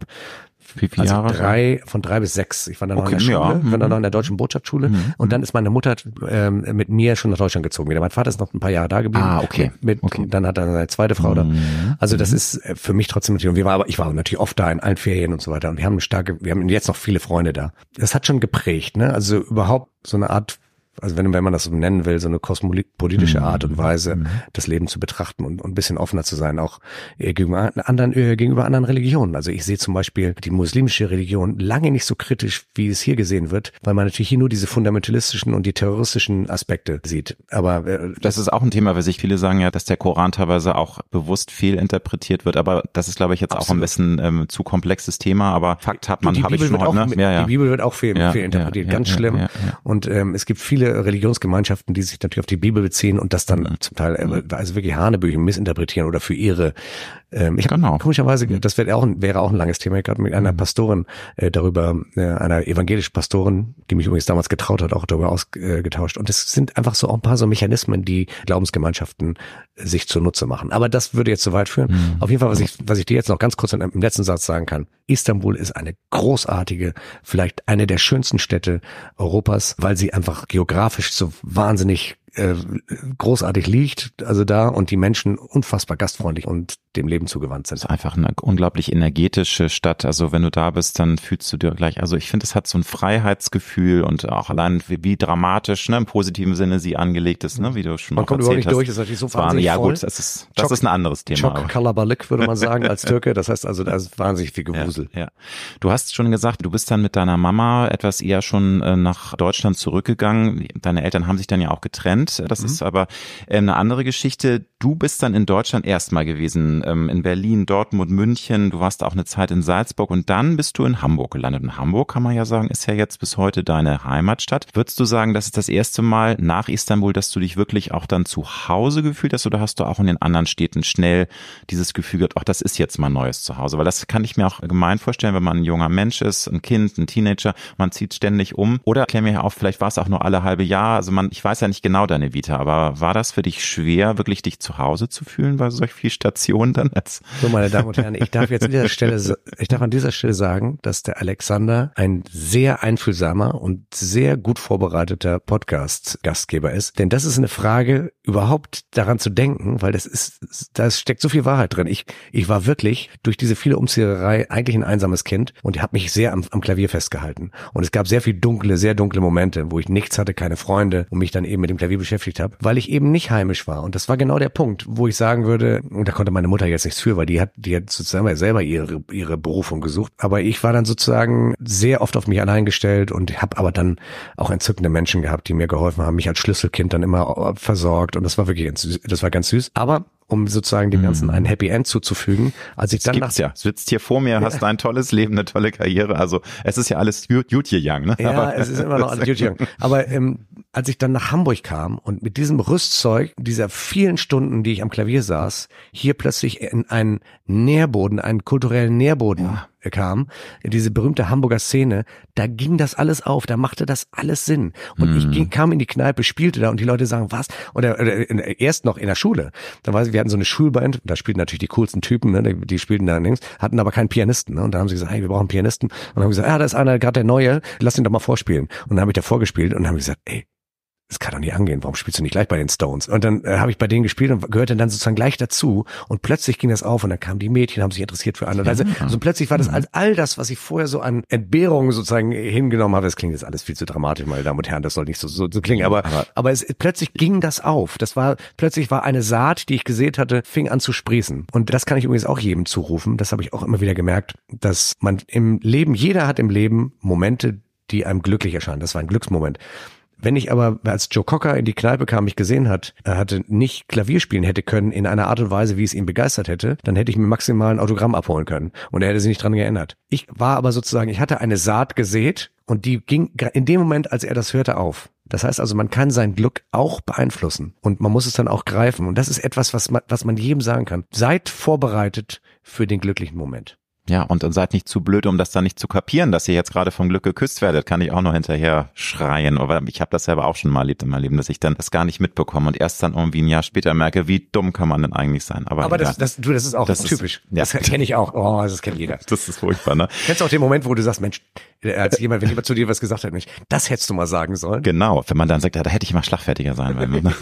S2: wie viele also Jahre?
S1: Drei, von drei bis sechs. Ich war dann okay, noch in der Schule, ja. war dann noch in der deutschen Botschaftsschule. Mhm. Und dann ist meine Mutter ähm, mit mir schon nach Deutschland gezogen wieder. Mein Vater ist noch ein paar Jahre da geblieben.
S2: Ah, okay.
S1: Mit,
S2: okay.
S1: Dann hat er seine zweite Frau da. Mhm. Also das mhm. ist äh, für mich trotzdem natürlich, und wir waren aber, ich war natürlich oft da in allen Ferien und so weiter. Und wir haben eine starke, wir haben jetzt noch viele Freunde da. Das hat schon geprägt, ne? Also überhaupt so eine Art also wenn, wenn man das so nennen will, so eine kosmopolitische mhm. Art und Weise, mhm. das Leben zu betrachten und, und ein bisschen offener zu sein, auch äh, gegenüber anderen, äh, gegenüber anderen Religionen. Also ich sehe zum Beispiel die muslimische Religion lange nicht so kritisch, wie es hier gesehen wird, weil man natürlich hier nur diese fundamentalistischen und die terroristischen Aspekte sieht. Aber
S2: äh, das ist auch ein Thema, weil sich viele sagen ja, dass der Koran teilweise auch bewusst fehlinterpretiert wird. Aber das ist, glaube ich, jetzt absolut. auch ein bisschen ähm, zu komplexes Thema. Aber Fakt hat man, habe ich schon
S1: auch, ne? ja, ja. Die Bibel wird auch fehl, ja, fehlinterpretiert, ganz schlimm. Und ähm, es gibt viele viele Religionsgemeinschaften, die sich natürlich auf die Bibel beziehen und das dann zum Teil äh, also wirklich Hanebüchen missinterpretieren oder für ihre ähm, ich genau. komischerweise, das wäre auch, ein, wäre auch ein langes Thema. Ich gerade mit einer Pastorin äh, darüber, äh, einer evangelischen Pastorin, die mich übrigens damals getraut hat, auch darüber ausgetauscht. Und es sind einfach so auch ein paar so Mechanismen, die Glaubensgemeinschaften sich zunutze machen. Aber das würde jetzt zu weit führen. Mhm. Auf jeden Fall, was ich, was ich dir jetzt noch ganz kurz im letzten Satz sagen kann. Istanbul ist eine großartige, vielleicht eine der schönsten Städte Europas, weil sie einfach geografisch so wahnsinnig äh, großartig liegt, also da und die Menschen unfassbar gastfreundlich und dem Leben zugewandt sind.
S2: Es ist einfach eine unglaublich energetische Stadt. Also wenn du da bist, dann fühlst du dir gleich, also ich finde, es hat so ein Freiheitsgefühl und auch allein wie, wie, dramatisch, ne, im positiven Sinne sie angelegt ist, ne, wie du schon
S1: Man kommt überhaupt nicht
S2: hast.
S1: durch, das ist natürlich so wahnsinnig
S2: Ja
S1: voll.
S2: gut, das ist, das Chok, ist ein anderes Thema.
S1: Çok Kalabalik würde man sagen als Türke, das heißt also, da ist wahnsinnig viel Gewusel.
S2: Ja, ja. Du hast schon gesagt, du bist dann mit deiner Mama etwas eher schon äh, nach Deutschland zurückgegangen. Deine Eltern haben sich dann ja auch getrennt. Das mhm. ist aber äh, eine andere Geschichte. Du bist dann in Deutschland erstmal gewesen ähm, in Berlin, Dortmund, München, du warst auch eine Zeit in Salzburg und dann bist du in Hamburg gelandet. Und Hamburg, kann man ja sagen, ist ja jetzt bis heute deine Heimatstadt. Würdest du sagen, das ist das erste Mal nach Istanbul, dass du dich wirklich auch dann zu Hause gefühlt hast oder hast du auch in den anderen Städten schnell dieses Gefühl gehabt, ach, das ist jetzt mein neues Zuhause? Weil das kann ich mir auch gemein vorstellen, wenn man ein junger Mensch ist, ein Kind, ein Teenager, man zieht ständig um. Oder klär mir auf, vielleicht war es auch nur alle halbe Jahr. Also man, ich weiß ja nicht genau deine Vita, aber war das für dich schwer, wirklich dich zu Hause zu fühlen bei solch viel Stationen dann? Jetzt.
S1: So, meine Damen und Herren, ich darf jetzt an dieser Stelle, ich darf an dieser Stelle sagen, dass der Alexander ein sehr einfühlsamer und sehr gut vorbereiteter Podcast-Gastgeber ist. Denn das ist eine Frage, überhaupt daran zu denken, weil das ist, da steckt so viel Wahrheit drin. Ich, ich war wirklich durch diese viele Umzieherei eigentlich ein einsames Kind und habe mich sehr am, am Klavier festgehalten. Und es gab sehr viel dunkle, sehr dunkle Momente, wo ich nichts hatte, keine Freunde und mich dann eben mit dem Klavier beschäftigt habe, weil ich eben nicht heimisch war. Und das war genau der Punkt, wo ich sagen würde, und da konnte meine Mutter jetzt nichts für, weil die hat, die hat sozusagen selber ihre, ihre Berufung gesucht. Aber ich war dann sozusagen sehr oft auf mich allein gestellt und habe aber dann auch entzückende Menschen gehabt, die mir geholfen haben, mich als Schlüsselkind dann immer versorgt. Und das war wirklich das war ganz süß. Aber um sozusagen dem Ganzen mhm. ein Happy End zuzufügen. Als ich
S2: das
S1: dann
S2: gibt's ja. Du sitzt hier vor mir, hast ein tolles Leben, eine tolle Karriere. Also es ist ja alles gut young, ne?
S1: Ja, Aber es ist immer noch alles gut young. Aber ähm, als ich dann nach Hamburg kam und mit diesem Rüstzeug dieser vielen Stunden, die ich am Klavier saß, hier plötzlich in einen Nährboden, einen kulturellen Nährboden ja kam, diese berühmte Hamburger Szene, da ging das alles auf, da machte das alles Sinn. Und mm. ich ging, kam in die Kneipe, spielte da und die Leute sagen, was? Oder, oder erst noch in der Schule. Da war, wir hatten so eine Schulband, da spielten natürlich die coolsten Typen, ne, die, die spielten da links, hatten aber keinen Pianisten. Ne, und da haben sie gesagt, hey, wir brauchen Pianisten. Und dann haben gesagt, ja, da ist einer, gerade der Neue, lass ihn doch mal vorspielen. Und dann habe ich da vorgespielt und dann haben gesagt, ey, das kann doch nicht angehen, warum spielst du nicht gleich bei den Stones? Und dann äh, habe ich bei denen gespielt und gehörte dann sozusagen gleich dazu und plötzlich ging das auf und dann kamen die Mädchen, haben sich interessiert für andere. Also, also plötzlich war das all, all das, was ich vorher so an Entbehrungen sozusagen hingenommen habe, das klingt jetzt alles viel zu dramatisch, meine Damen und Herren, das soll nicht so, so, so klingen, aber, aber, aber es, plötzlich ging das auf. Das war, plötzlich war eine Saat, die ich gesät hatte, fing an zu sprießen. Und das kann ich übrigens auch jedem zurufen, das habe ich auch immer wieder gemerkt, dass man im Leben, jeder hat im Leben Momente, die einem glücklich erscheinen. Das war ein Glücksmoment. Wenn ich aber, als Joe Cocker in die Kneipe kam, mich gesehen hat, er hatte nicht Klavier spielen hätte können in einer Art und Weise, wie es ihn begeistert hätte, dann hätte ich mir maximal ein Autogramm abholen können. Und er hätte sich nicht dran geändert. Ich war aber sozusagen, ich hatte eine Saat gesät und die ging in dem Moment, als er das hörte, auf. Das heißt also, man kann sein Glück auch beeinflussen und man muss es dann auch greifen. Und das ist etwas, was man, was man jedem sagen kann. Seid vorbereitet für den glücklichen Moment.
S2: Ja, und, und seid nicht zu blöd, um das dann nicht zu kapieren, dass ihr jetzt gerade vom Glück geküsst werdet, kann ich auch noch hinterher schreien. Aber ich habe das selber auch schon mal erlebt in meinem Leben, dass ich dann das gar nicht mitbekomme und erst dann irgendwie ein Jahr später merke, wie dumm kann man denn eigentlich sein. Aber,
S1: Aber das, das, du, das ist auch das typisch. Ist, ja. Das kenne ich auch. Oh, das kennt jeder.
S2: Das ist furchtbar, ne?
S1: Kennst du auch den Moment, wo du sagst, Mensch, als jemand, wenn jemand zu dir was gesagt hat, Mensch, das hättest du mal sagen sollen.
S2: Genau, wenn man dann sagt, ja, da hätte ich mal schlagfertiger sein wollen.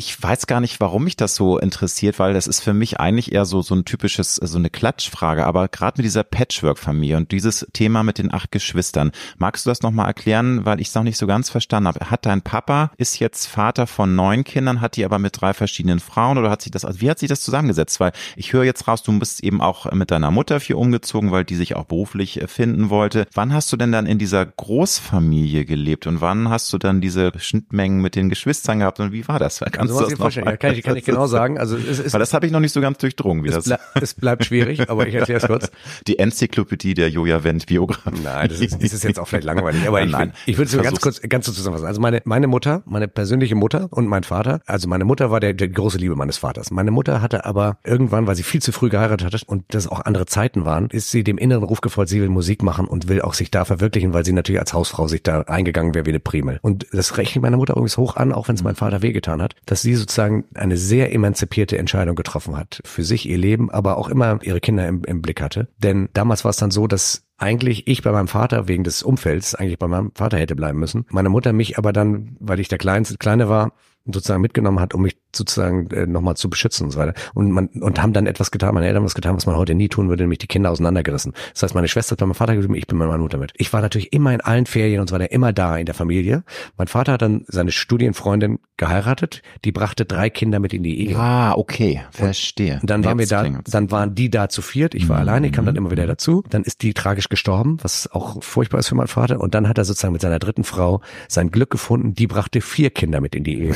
S2: Ich weiß gar nicht, warum mich das so interessiert, weil das ist für mich eigentlich eher so so ein typisches so eine Klatschfrage. Aber gerade mit dieser Patchwork-Familie und dieses Thema mit den acht Geschwistern, magst du das noch mal erklären, weil ich es noch nicht so ganz verstanden habe. Hat dein Papa ist jetzt Vater von neun Kindern, hat die aber mit drei verschiedenen Frauen oder hat sich das also wie hat sich das zusammengesetzt? Weil ich höre jetzt raus, du bist eben auch mit deiner Mutter viel umgezogen, weil die sich auch beruflich äh, finden wollte. Wann hast du denn dann in dieser Großfamilie gelebt und wann hast du dann diese Schnittmengen mit den Geschwistern gehabt und wie war das? Ganz
S1: so muss ich vorstellen. Ja, kann ich, kann ich genau sagen. Also es ist,
S2: Weil das habe ich noch nicht so ganz durchdrungen, wie
S1: es,
S2: das.
S1: ble es bleibt schwierig, aber ich erkläre es kurz.
S2: Die Enzyklopädie der Joja Wendt Biografie.
S1: Nein, das ist, das ist jetzt auch vielleicht langweilig, aber ich, Nein, ich würde es ganz kurz, ganz kurz zusammenfassen. Also meine, meine Mutter, meine persönliche Mutter und mein Vater, also meine Mutter war der, der große Liebe meines Vaters. Meine Mutter hatte aber irgendwann, weil sie viel zu früh geheiratet hatte und das auch andere Zeiten waren, ist sie dem inneren Ruf gefolgt, sie will Musik machen und will auch sich da verwirklichen, weil sie natürlich als Hausfrau sich da eingegangen wäre wie eine Primel. Und das rechne ich meiner Mutter übrigens hoch an, auch wenn es mein Vater wehgetan hat, dass sie sozusagen eine sehr emanzipierte Entscheidung getroffen hat. Für sich, ihr Leben, aber auch immer ihre Kinder im, im Blick hatte. Denn damals war es dann so, dass eigentlich ich bei meinem Vater wegen des Umfelds eigentlich bei meinem Vater hätte bleiben müssen. Meine Mutter mich aber dann, weil ich der Kleinste, Kleine war, sozusagen mitgenommen hat, um mich sozusagen äh, nochmal zu beschützen und so weiter. Und man und haben dann etwas getan, meine Eltern haben was getan, was man heute nie tun würde, nämlich die Kinder auseinandergerissen. Das heißt, meine Schwester hat bei meinem Vater geblieben, ich bin bei meiner Mutter mit. Ich war natürlich immer in allen Ferien und so weiter, immer da in der Familie. Mein Vater hat dann seine Studienfreundin geheiratet, die brachte drei Kinder mit in die Ehe.
S2: Ah, okay, verstehe.
S1: Und dann waren wir da, dann waren die da zu viert, ich war mhm. alleine, ich kam dann immer wieder dazu. Dann ist die tragisch gestorben, was auch furchtbar ist für meinen Vater. Und dann hat er sozusagen mit seiner dritten Frau sein Glück gefunden, die brachte vier Kinder mit in die Ehe.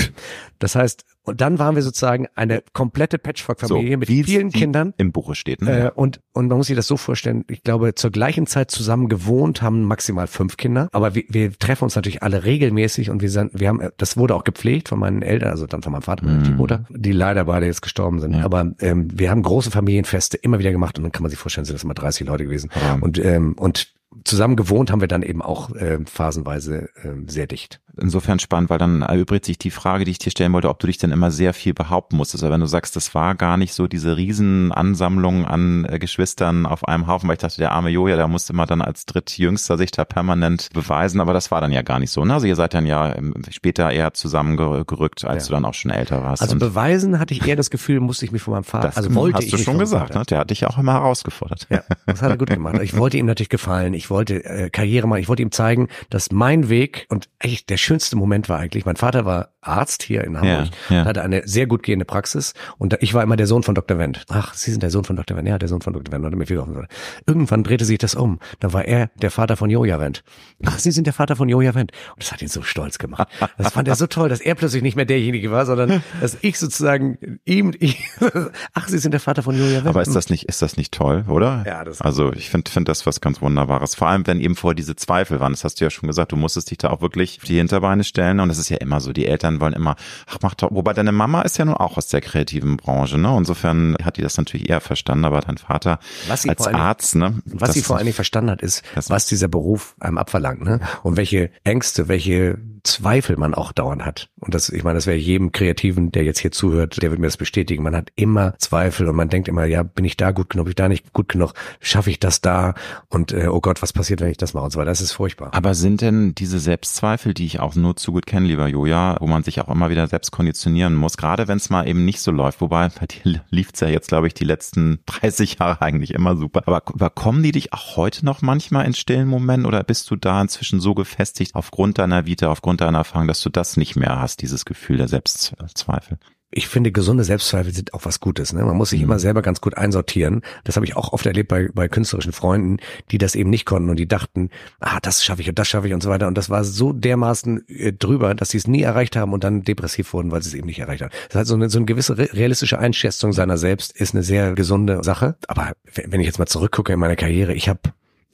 S1: Das heißt, und dann waren wir sozusagen eine komplette Patchwork-Familie so, mit vielen Kindern.
S2: Im Buche steht. Ne?
S1: Äh, und, und man muss sich das so vorstellen, ich glaube, zur gleichen Zeit zusammen gewohnt haben maximal fünf Kinder. Aber wir, wir treffen uns natürlich alle regelmäßig und wir sind, wir haben, das wurde auch gepflegt von meinen Eltern, also dann von meinem Vater und mm. Mutter, die leider beide jetzt gestorben sind. Ja. Aber ähm, wir haben große Familienfeste immer wieder gemacht und dann kann man sich vorstellen, sind das immer 30 Leute gewesen. Ja. Und, ähm, und zusammen gewohnt haben wir dann eben auch äh, phasenweise äh, sehr dicht
S2: insofern spannend, weil dann erübrigt sich die Frage, die ich dir stellen wollte, ob du dich denn immer sehr viel behaupten musstest. Also wenn du sagst, das war gar nicht so diese Riesenansammlung an äh, Geschwistern auf einem Haufen, weil ich dachte, der arme Joja, der musste man dann als drittjüngster sich da permanent beweisen, aber das war dann ja gar nicht so. Ne? Also ihr seid dann ja später eher zusammengerückt, als ja. du dann auch schon älter warst.
S1: Also beweisen hatte ich eher das Gefühl, musste ich mich von meinem Vater,
S2: das
S1: also wollte
S2: hast
S1: ich
S2: du schon gesagt, ne? der hat dich auch immer herausgefordert.
S1: Ja, das hat er gut gemacht. Ich wollte ihm natürlich gefallen, ich wollte äh, Karriere machen, ich wollte ihm zeigen, dass mein Weg und echt der schönste Moment war eigentlich. Mein Vater war Arzt hier in Hamburg, ja, ja. hatte eine sehr gut gehende Praxis und ich war immer der Sohn von Dr. Wendt. Ach, Sie sind der Sohn von Dr. Wendt. Ja, der Sohn von Dr. Wendt. Mir viel Irgendwann drehte sich das um. Da war er der Vater von Joja Wendt. Ach, Sie sind der Vater von Joja Wendt. Und das hat ihn so stolz gemacht. Das fand er so toll, dass er plötzlich nicht mehr derjenige war, sondern dass ich sozusagen ihm, ich, ach, Sie sind der Vater von Joja Wendt.
S2: Aber ist das nicht, ist das nicht toll, oder?
S1: Ja, das
S2: Also ich finde finde das was ganz Wunderbares. Vor allem, wenn eben vor diese Zweifel waren. Das hast du ja schon gesagt. Du musstest dich da auch wirklich die Hinterbeine stellen. Und es ist ja immer so. Die Eltern wollen immer, ach, mach doch, wobei deine Mama ist ja nun auch aus der kreativen Branche, ne? Insofern hat die das natürlich eher verstanden, aber dein Vater als Arzt, ne?
S1: Was sie vor allen Dingen verstanden hat, ist, was dieser Beruf einem abverlangt, ne? Und welche Ängste, welche Zweifel man auch dauernd hat. Und das, ich meine, das wäre jedem Kreativen, der jetzt hier zuhört, der wird mir das bestätigen. Man hat immer Zweifel und man denkt immer, ja, bin ich da gut genug, bin ich da nicht gut genug, schaffe ich das da? Und äh, oh Gott, was passiert, wenn ich das mache und so weiter. Das ist furchtbar.
S2: Aber sind denn diese Selbstzweifel, die ich auch nur zu gut kenne, lieber Joja, wo man sich auch immer wieder selbst konditionieren muss, gerade wenn es mal eben nicht so läuft, wobei bei dir lief's ja jetzt, glaube ich, die letzten 30 Jahre eigentlich immer super. Aber überkommen die dich auch heute noch manchmal in stillen Momenten oder bist du da inzwischen so gefestigt aufgrund deiner Vita, aufgrund aufgrund deiner Erfahrung, dass du das nicht mehr hast, dieses Gefühl der Selbstzweifel?
S1: ich finde, gesunde Selbstzweifel sind auch was Gutes. Ne? Man muss sich mhm. immer selber ganz gut einsortieren. Das habe ich auch oft erlebt bei, bei künstlerischen Freunden, die das eben nicht konnten und die dachten, ah, das schaffe ich und das schaffe ich und so weiter. Und das war so dermaßen äh, drüber, dass sie es nie erreicht haben und dann depressiv wurden, weil sie es eben nicht erreicht haben. Das heißt, so eine, so eine gewisse realistische Einschätzung seiner selbst ist eine sehr gesunde Sache. Aber wenn ich jetzt mal zurückgucke in meiner Karriere, ich habe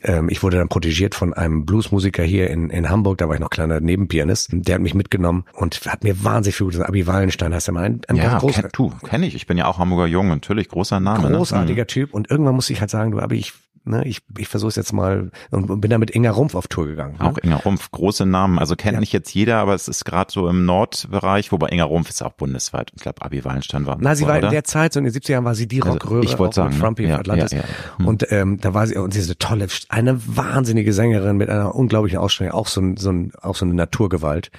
S1: ähm, ich wurde dann protegiert von einem Bluesmusiker hier in, in Hamburg, da war ich noch kleiner Nebenpianist. Der hat mich mitgenommen und hat mir wahnsinnig viel gutes. Abi Wallenstein heißt ja mal ein, ein
S2: ja, großer. Kenn, du, kenn ich. Ich bin ja auch Hamburger Jung, natürlich großer Name.
S1: Ne? Großartiger ne? Typ. Und irgendwann musste ich halt sagen, du, Abi, ich ne, ich, ich versuche es jetzt mal und bin da mit Inga Rumpf auf Tour gegangen.
S2: Ne? Auch Inga Rumpf, große Namen. Also kennt ja. nicht jetzt jeder, aber es ist gerade so im Nordbereich, wobei Inga Rumpf ist auch bundesweit. Ich glaube, Abi Wallenstein war.
S1: Na, sie war oder? in der Zeit, so in den 70er Jahren war sie die also, Rockröhre.
S2: Also ich wollte sagen,
S1: Frumpy ja, Atlantis. Ja, ja. Hm. Und ähm, da war sie, und sie ist eine tolle, eine wahnsinnige Sängerin mit einer unglaublichen Ausstrahlung, auch so, ein, so, ein, auch so eine Naturgewalt.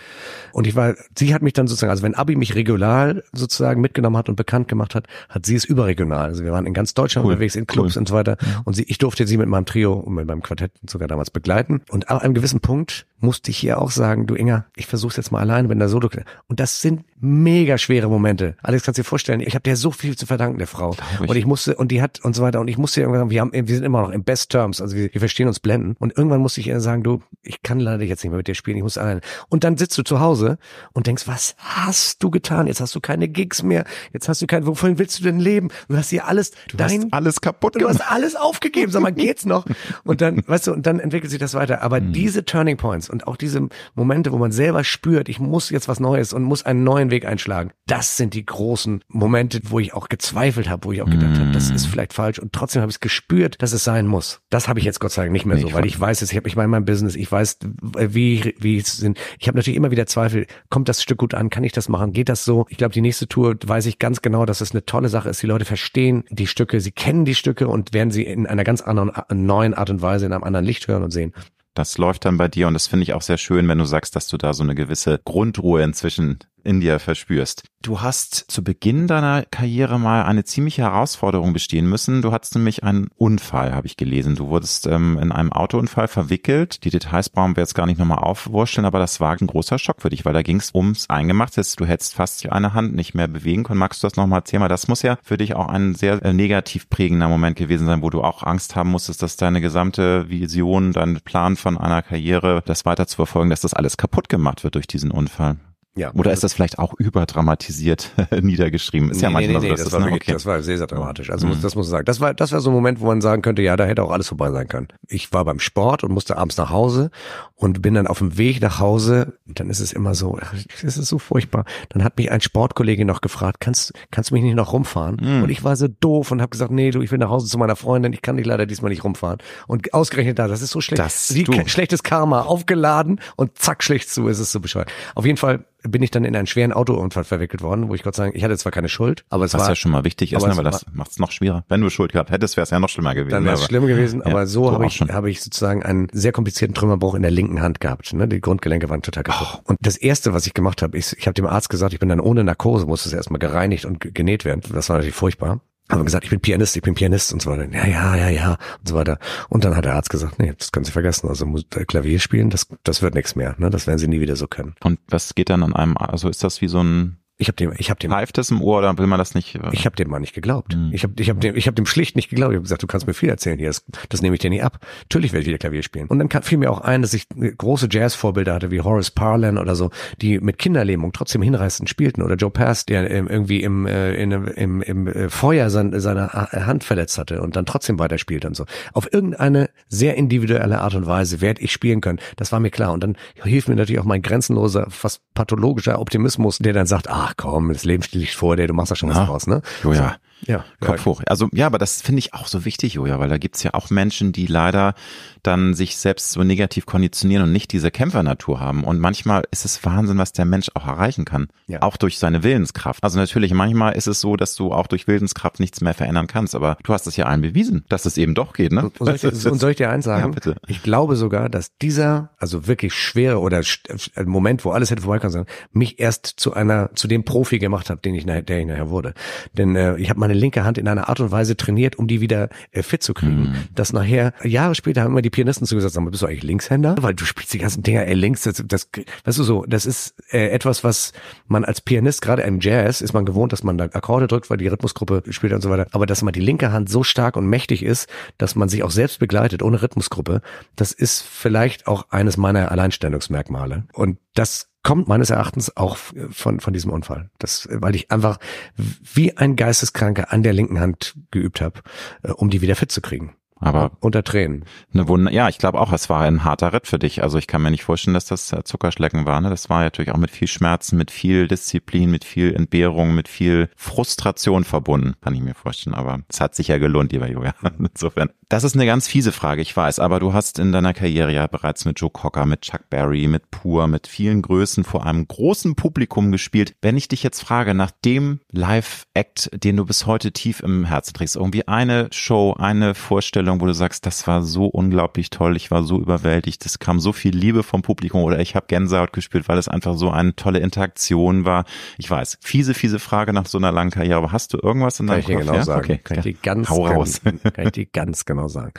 S1: Und ich war, sie hat mich dann sozusagen, also wenn Abi mich regional sozusagen mitgenommen hat und bekannt gemacht hat, hat sie es überregional. Also wir waren in ganz Deutschland cool. unterwegs, in Clubs cool. und so weiter. Und sie, ich durfte durfte sie mit meinem Trio und mit meinem Quartett sogar damals begleiten. Und ab einem gewissen Punkt musste ich hier auch sagen, du Inga, ich versuch's jetzt mal alleine, wenn da Solo. Und das sind mega schwere Momente. Alex, kannst dir vorstellen, ich habe dir so viel zu verdanken, der Frau. Ich. Und ich musste, und die hat und so weiter. Und ich musste irgendwann, wir haben, wir sind immer noch in Best Terms, also wir, wir verstehen uns blenden. Und irgendwann musste ich ihr sagen, du, ich kann leider jetzt nicht mehr mit dir spielen, ich muss alleine. Und dann sitzt du zu Hause und denkst, was hast du getan? Jetzt hast du keine Gigs mehr, jetzt hast du kein, wovon willst du denn leben? Du hast hier alles,
S2: du dein, hast alles kaputt
S1: gemacht. Du hast alles aufgegeben, sag mal, geht's noch? Und dann, weißt du, und dann entwickelt sich das weiter. Aber mhm. diese Turning Points und auch diese Momente, wo man selber spürt, ich muss jetzt was Neues und muss einen neuen Weg einschlagen, das sind die großen Momente, wo ich auch gezweifelt habe, wo ich auch gedacht mm. habe, das ist vielleicht falsch und trotzdem habe ich es gespürt, dass es sein muss. Das habe ich jetzt Gott sei Dank nicht mehr so, weil ich weiß es, ich habe ich meine mein Business, ich weiß, wie wie es sind. Ich habe natürlich immer wieder Zweifel, kommt das Stück gut an, kann ich das machen, geht das so? Ich glaube, die nächste Tour weiß ich ganz genau, dass es eine tolle Sache ist. Die Leute verstehen die Stücke, sie kennen die Stücke und werden sie in einer ganz anderen neuen Art und Weise in einem anderen Licht hören und sehen.
S2: Das läuft dann bei dir und das finde ich auch sehr schön, wenn du sagst, dass du da so eine gewisse Grundruhe inzwischen in dir verspürst. Du hast zu Beginn deiner Karriere mal eine ziemliche Herausforderung bestehen müssen. Du hattest nämlich einen Unfall, habe ich gelesen. Du wurdest ähm, in einem Autounfall verwickelt. Die Details brauchen wir jetzt gar nicht nochmal aufwurschteln, aber das war ein großer Schock für dich, weil da ging es ums Eingemachte. Du hättest fast eine Hand nicht mehr bewegen können. Magst du das nochmal erzählen? Das muss ja für dich auch ein sehr äh, negativ prägender Moment gewesen sein, wo du auch Angst haben musstest, dass deine gesamte Vision, dein Plan von einer Karriere, das weiter zu verfolgen, dass das alles kaputt gemacht wird durch diesen Unfall. Ja. Oder ist das vielleicht auch überdramatisiert niedergeschrieben? Ist ja manchmal
S1: nee, nee, so, das, das, war ne? wirklich, okay. das war sehr, sehr dramatisch. Also mhm. das muss ich sagen. Das war, das war so ein Moment, wo man sagen könnte, ja, da hätte auch alles vorbei sein können. Ich war beim Sport und musste abends nach Hause und bin dann auf dem Weg nach Hause. Dann ist es immer so, es ist so furchtbar. Dann hat mich ein Sportkollege noch gefragt, kannst, kannst du mich nicht noch rumfahren? Mhm. Und ich war so doof und habe gesagt, nee, du, ich will nach Hause zu meiner Freundin, ich kann dich leider diesmal nicht rumfahren. Und ausgerechnet da, das ist so schlecht. Das schlechtes Karma, aufgeladen und zack, schlecht zu, ist es so bescheuert. Auf jeden Fall bin ich dann in einen schweren Autounfall verwickelt worden, wo ich Gott sagen, ich hatte zwar keine Schuld, aber es
S2: Was
S1: war
S2: ja schon mal wichtig ist, ne, weil das macht es noch schwerer. Wenn du Schuld gehabt hättest, wäre es ja noch schlimmer gewesen.
S1: Dann wäre es schlimm gewesen, aber so habe ich habe ich sozusagen einen sehr komplizierten Trümmerbruch in der linken Hand gehabt. Ne? Die Grundgelenke waren total kaputt. Oh. Und das erste, was ich gemacht habe, ist, ich habe dem Arzt gesagt, ich bin dann ohne Narkose, musste es erstmal gereinigt und genäht werden. Das war natürlich furchtbar haben gesagt, ich bin Pianist, ich bin Pianist und so weiter. Ja, ja, ja, ja und so weiter. Und dann hat der Arzt gesagt, nee, das können Sie vergessen. Also äh, Klavier spielen, das, das wird nichts mehr. Ne? Das werden Sie nie wieder so können.
S2: Und was geht dann an einem, also ist das wie so ein
S1: ich habe dem, ich habe dem.
S2: Pfeift es im Ohr oder will man das nicht?
S1: Äh? Ich habe dem mal nicht geglaubt. Mhm. Ich habe, ich habe dem, ich habe dem schlicht nicht geglaubt. Ich habe gesagt, du kannst mir viel erzählen hier. Das, das nehme ich dir nicht ab. Natürlich werde ich wieder Klavier spielen. Und dann kam, fiel mir auch ein, dass ich große Jazz-Vorbilder hatte wie Horace Parlan oder so, die mit Kinderlähmung trotzdem hinreißend spielten oder Joe Pass, der irgendwie im äh, in, im, im äh, Feuer sein, seine Hand verletzt hatte und dann trotzdem weiterspielt und so. Auf irgendeine sehr individuelle Art und Weise werde ich spielen können. Das war mir klar. Und dann hilft mir natürlich auch mein grenzenloser, fast pathologischer Optimismus, der dann sagt, ach komm, das Leben liegt vor dir, du machst da schon was draus, ne?
S2: Jo, ja. Ja, Kopf hoch. Also ja, aber das finde ich auch so wichtig, Joja, weil da gibt's ja auch Menschen, die leider dann sich selbst so negativ konditionieren und nicht diese Kämpfernatur haben. Und manchmal ist es Wahnsinn, was der Mensch auch erreichen kann. Ja. Auch durch seine Willenskraft. Also natürlich, manchmal ist es so, dass du auch durch Willenskraft nichts mehr verändern kannst. Aber du hast es ja allen bewiesen, dass es eben doch geht, ne?
S1: Und soll ich, und soll ich dir eins sagen? Ja, bitte. Ich glaube sogar, dass dieser, also wirklich schwere oder äh, Moment, wo alles hätte vorbeikommen sollen, mich erst zu einer, zu dem Profi gemacht hat, den ich der ich nachher wurde. Denn äh, ich habe meine linke Hand in einer Art und Weise trainiert, um die wieder äh, fit zu kriegen. Mhm. Dass nachher, Jahre später haben immer die Pianisten zu gesagt, haben, bist du eigentlich Linkshänder? Weil du spielst die ganzen Dinger, ey, links, das, das weißt du so, das ist äh, etwas, was man als Pianist, gerade im Jazz, ist man gewohnt, dass man da Akkorde drückt, weil die Rhythmusgruppe spielt und so weiter. Aber dass man die linke Hand so stark und mächtig ist, dass man sich auch selbst begleitet, ohne Rhythmusgruppe, das ist vielleicht auch eines meiner Alleinstellungsmerkmale. Und das kommt meines Erachtens auch von, von diesem Unfall. Das, weil ich einfach wie ein Geisteskranker an der linken Hand geübt habe, äh, um die wieder fit zu kriegen. Aber unter Tränen.
S2: Eine Wunder ja, ich glaube auch, es war ein harter Ritt für dich. Also ich kann mir nicht vorstellen, dass das äh, Zuckerschlecken war. Ne? Das war natürlich auch mit viel Schmerzen, mit viel Disziplin, mit viel Entbehrung, mit viel Frustration verbunden, kann ich mir vorstellen. Aber es hat sich ja gelohnt, lieber Julia. Insofern. Das ist eine ganz fiese Frage, ich weiß. Aber du hast in deiner Karriere ja bereits mit Joe Cocker, mit Chuck Berry, mit Pur, mit vielen Größen vor einem großen Publikum gespielt. Wenn ich dich jetzt frage nach dem Live-Act, den du bis heute tief im Herzen trägst, irgendwie eine Show, eine Vorstellung, Vorstellung, wo du sagst, das war so unglaublich toll, ich war so überwältigt, es kam so viel Liebe vom Publikum oder ich habe Gänsehaut gespürt, weil es einfach so eine tolle Interaktion war. Ich weiß, fiese, fiese Frage nach so einer langen Karriere, aber hast du irgendwas in deinem
S1: Kann ich dir
S2: Kopf?
S1: genau
S2: ja?
S1: sagen.
S2: Okay.
S1: Kann ich dir ganz,
S2: Hau raus.
S1: Kann, kann ich dir ganz genau sagen.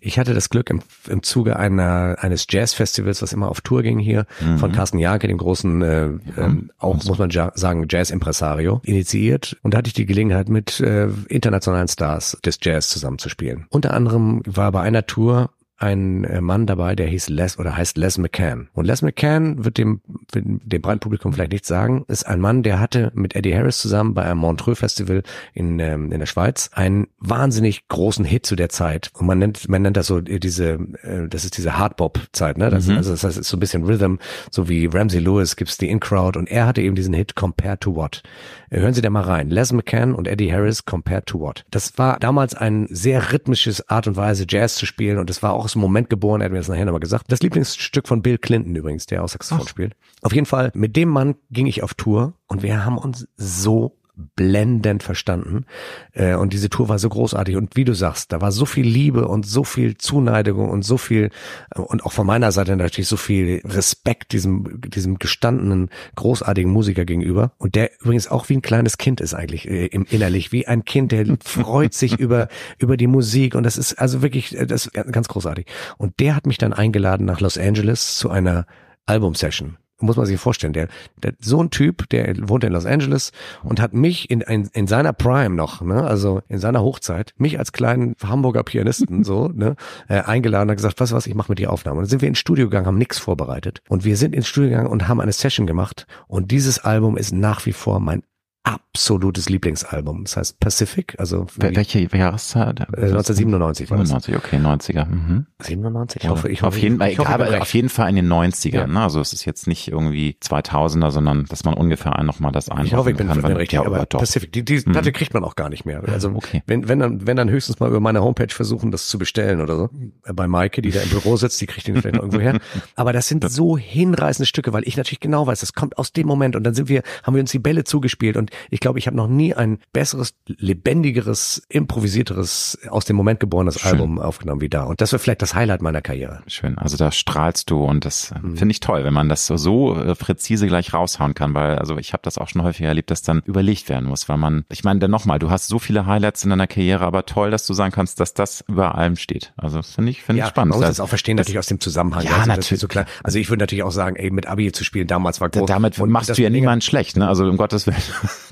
S1: Ich hatte das Glück im, im Zuge einer, eines Jazzfestivals, was immer auf Tour ging hier,
S2: Mhm.
S1: von Carsten Janke, dem großen, äh, ähm, auch muss man ja sagen, Jazz-Impresario, initiiert. Und da hatte ich die Gelegenheit, mit äh, internationalen Stars des Jazz zusammenzuspielen. Unter anderem war bei einer Tour ein äh, Mann dabei, der hieß Les oder heißt Les McCann. Und Les McCann wird dem, wird dem breiten Publikum vielleicht nichts sagen, ist ein Mann, der hatte mit Eddie Harris zusammen bei einem Montreux Festival in, ähm, in der Schweiz einen wahnsinnig großen Hit zu der Zeit. Und man nennt, man nennt das so äh, diese, äh, das ist diese Hardbop-Zeit, ne? Das,
S2: Mhm.
S1: Also das heißt, ist so ein bisschen Rhythm, so wie Ramsey Lewis gibt's die In-Crowd und er hatte eben diesen Hit Compared to What. Hören Sie da mal rein. Les McCann und Eddie Harris Compared to What. Das war damals ein sehr rhythmisches Art und Weise, Jazz zu spielen und es war auch aus dem Moment geboren, er hat mir das nachher nochmal gesagt. Das Lieblingsstück von Bill Clinton übrigens, der auch Saxophon spielt. Auf jeden Fall, mit dem Mann ging ich auf Tour und wir haben uns so blendend verstanden. Äh, und diese Tour war so großartig. Und wie du sagst, da war so viel Liebe und so viel Zuneigung und so viel, äh, und auch von meiner Seite natürlich so viel Respekt diesem, diesem gestandenen, großartigen Musiker gegenüber. Und der übrigens auch wie ein kleines Kind ist eigentlich äh, im innerlich, wie ein Kind, der freut sich über, über die Musik. Und das ist also wirklich, äh, das ist ganz großartig. Und der hat mich dann eingeladen nach Los Angeles zu einer Album-Session muss man sich vorstellen, der, der so ein Typ, der wohnt in Los Angeles und hat mich in, in, in seiner Prime noch, ne, also in seiner Hochzeit, mich als kleinen Hamburger Pianisten so, ne, äh, eingeladen und hat gesagt, was was, ich mache mit dir Aufnahmen. Und dann sind wir ins Studio gegangen, haben nichts vorbereitet und wir sind ins Studio gegangen und haben eine Session gemacht und dieses Album ist nach wie vor mein absolutes Lieblingsalbum. Das heißt Pacific, also
S2: Wel- Welche Jahreszeit?
S1: äh, 1997 war das.
S2: 97, okay, 90er. Mhm.
S1: 97? Ich hoffe, ich
S2: auf
S1: hoffe,
S2: jeden Fall,
S1: ich hoffe,
S2: aber
S1: ich
S2: auf jeden Fall in den 90ern.
S1: Ja.
S2: Ne? Also es ist jetzt nicht irgendwie 2000er, sondern dass man ungefähr ein nochmal das einordnen
S1: Ich hoffe, ich bin,
S2: kann.
S1: bin richtig,
S2: ja,
S1: aber
S2: doch.
S1: Pacific, die, die Platte kriegt man auch gar nicht mehr. Also
S2: okay.
S1: wenn, wenn dann, wenn dann höchstens mal über meine Homepage versuchen, das zu bestellen oder so. Äh, Bei Maike, die da im Büro sitzt, die kriegt den vielleicht irgendwo her. Aber das sind so hinreißende Stücke, weil ich natürlich genau weiß, das kommt aus dem Moment und dann sind wir, haben wir uns die Bälle zugespielt und ich glaube, ich habe noch nie ein besseres, lebendigeres, improvisierteres, aus dem Moment geborenes
S2: Schön.
S1: Album aufgenommen wie da. Und das war vielleicht das Highlight meiner Karriere.
S2: Schön, also da strahlst du und das
S1: Mhm.
S2: äh, finde ich toll, wenn man das so, so äh, präzise gleich raushauen kann, weil also ich habe das auch schon häufiger erlebt, dass dann überlegt werden muss, weil man, ich meine, dann nochmal, du hast so viele Highlights in deiner Karriere, aber toll, dass du sagen kannst, dass das über allem steht. Also das finde ich, finde ich spannend.
S1: Man muss
S2: Das-
S1: das auch verstehen, natürlich aus dem Zusammenhang.
S2: Ja,
S1: also, das
S2: natürlich.
S1: So klar. Also ich würde natürlich auch sagen, ey, mit Abi zu spielen damals war groß.
S2: damit
S1: Und
S2: machst
S1: das
S2: du ja niemanden schlecht, ne? Also um Gottes Willen,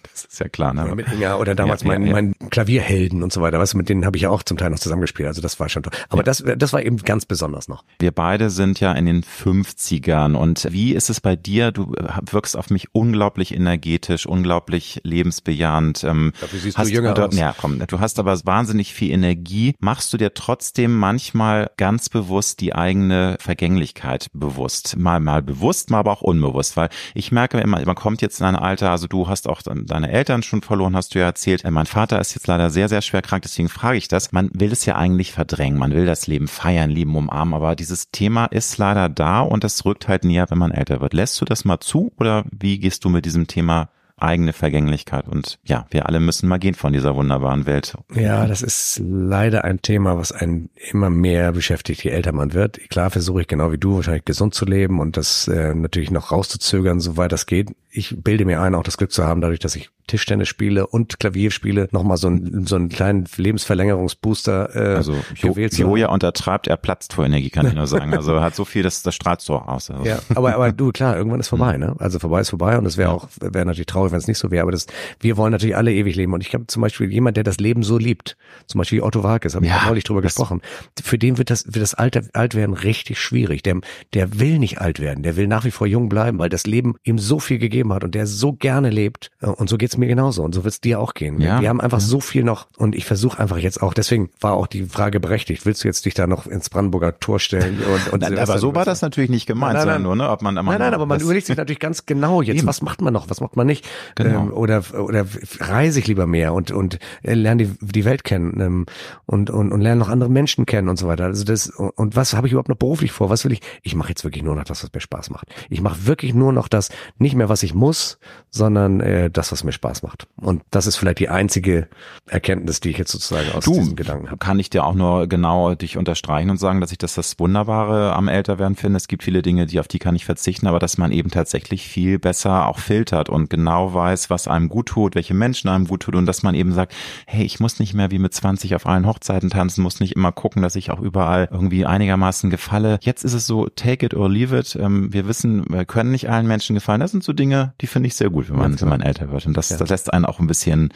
S2: das ist ja klar. Ne?
S1: Ja, mit Inga oder damals
S2: Ja, ja,
S1: mein,
S2: ja.
S1: mein Klavierhelden und so weiter, weißt du, mit denen habe ich ja auch zum Teil noch zusammengespielt. Also das war schon toll. Aber das, das war eben ganz besonders noch.
S2: Wir beide sind ja in den 50ern und wie ist es bei dir? Du äh, wirkst auf mich unglaublich energetisch, unglaublich lebensbejahend. Ähm,
S1: Dafür siehst du
S2: hast,
S1: jünger
S2: du,
S1: aus.
S2: Ja, komm, du hast aber wahnsinnig viel Energie. Machst du dir trotzdem manchmal ganz bewusst die eigene Vergänglichkeit bewusst? Mal, mal bewusst, mal aber auch unbewusst, weil ich merke immer, man kommt jetzt in ein Alter, also du hast auch deine Eltern schon verloren, hast du ja erzählt. Äh, Mein Vater ist jetzt leider sehr, sehr schwer krank, deswegen frage ich das. Man will es ja eigentlich verdrängen, man will das Leben feiern, lieben, umarmen, aber dieses Thema ist leider da und das rückt halt näher, wenn man älter wird. Lässt du das mal zu oder wie gehst du mit diesem Thema eigene Vergänglichkeit und ja, wir alle müssen mal gehen von dieser wunderbaren Welt.
S1: Ja, das ist leider ein Thema, was einen immer mehr beschäftigt, je älter man wird. Klar versuche ich genau wie du wahrscheinlich gesund zu leben und das äh, natürlich noch rauszuzögern, soweit das geht. Ich bilde mir ein, auch das Glück zu haben, dadurch, dass ich Tischtennis spiele und Klavier spiele, nochmal so einen, so einen kleinen Lebensverlängerungsbooster äh,
S2: Also
S1: gewählt zu haben.
S2: Joja untertreibt, er platzt vor Energie, kann ich nur sagen. Also er hat so viel, das, das strahlt so aus. Also,
S1: Ja, aber, aber du, klar, irgendwann ist vorbei, ne? Also vorbei ist vorbei und es wäre auch, wäre natürlich traurig, wenn es nicht so wäre, aber das, wir wollen natürlich alle ewig leben und ich habe zum Beispiel jemand, der das Leben so liebt, zum Beispiel Otto Walkes, habe ich
S2: Ja,
S1: ja, neulich drüber gesprochen, für den wird das, wird das Alter, Altwerden richtig schwierig, der, der will nicht alt werden, der will nach wie vor jung bleiben, weil das Leben ihm so viel gegeben hat und der so gerne lebt Äh, und so geht's mir genauso und so wird's dir auch gehen.
S2: Ja,
S1: wir haben einfach so viel noch und ich versuche einfach jetzt auch, deswegen war auch die Frage berechtigt, willst du jetzt dich da noch ins Brandenburger Tor stellen und, und
S2: Nein, aber so war das natürlich nicht gemeint,
S1: Nein, nein,
S2: sondern nur, ne, ob man,
S1: Nein, nein, aber man überlegt sich natürlich ganz genau jetzt,
S2: Eben.
S1: was macht man noch, was macht man nicht,
S2: Genau.
S1: ähm, oder oder reise ich lieber mehr und und äh, lerne die, die Welt kennen ähm, und und und lerne noch andere Menschen kennen und so weiter. Also das und was habe ich überhaupt noch beruflich vor? Was will ich? Ich mache jetzt wirklich nur noch das, was mir Spaß macht. Ich mache wirklich nur noch das, nicht mehr was ich ich muss, sondern äh, das, was mir Spaß macht. Und das ist vielleicht die einzige Erkenntnis, die ich jetzt sozusagen aus
S2: du,
S1: diesem Gedanken habe.
S2: Kann ich dir auch nur genau dich unterstreichen und sagen, dass ich das das Wunderbare am Älterwerden finde. Es gibt viele Dinge, die auf die kann ich verzichten, aber dass man eben tatsächlich viel besser auch filtert und genau weiß, was einem gut tut, welche Menschen einem gut tut und dass man eben sagt, hey, ich muss nicht mehr wie mit 20 auf allen Hochzeiten tanzen, muss nicht immer gucken, dass ich auch überall irgendwie einigermaßen gefalle. Jetzt ist es so, take it or leave it. Ähm, wir wissen, wir können nicht allen Menschen gefallen. Das sind so Dinge, die finde ich sehr gut, wenn man, wenn man älter wird. Und das, ja. das lässt einen auch ein bisschen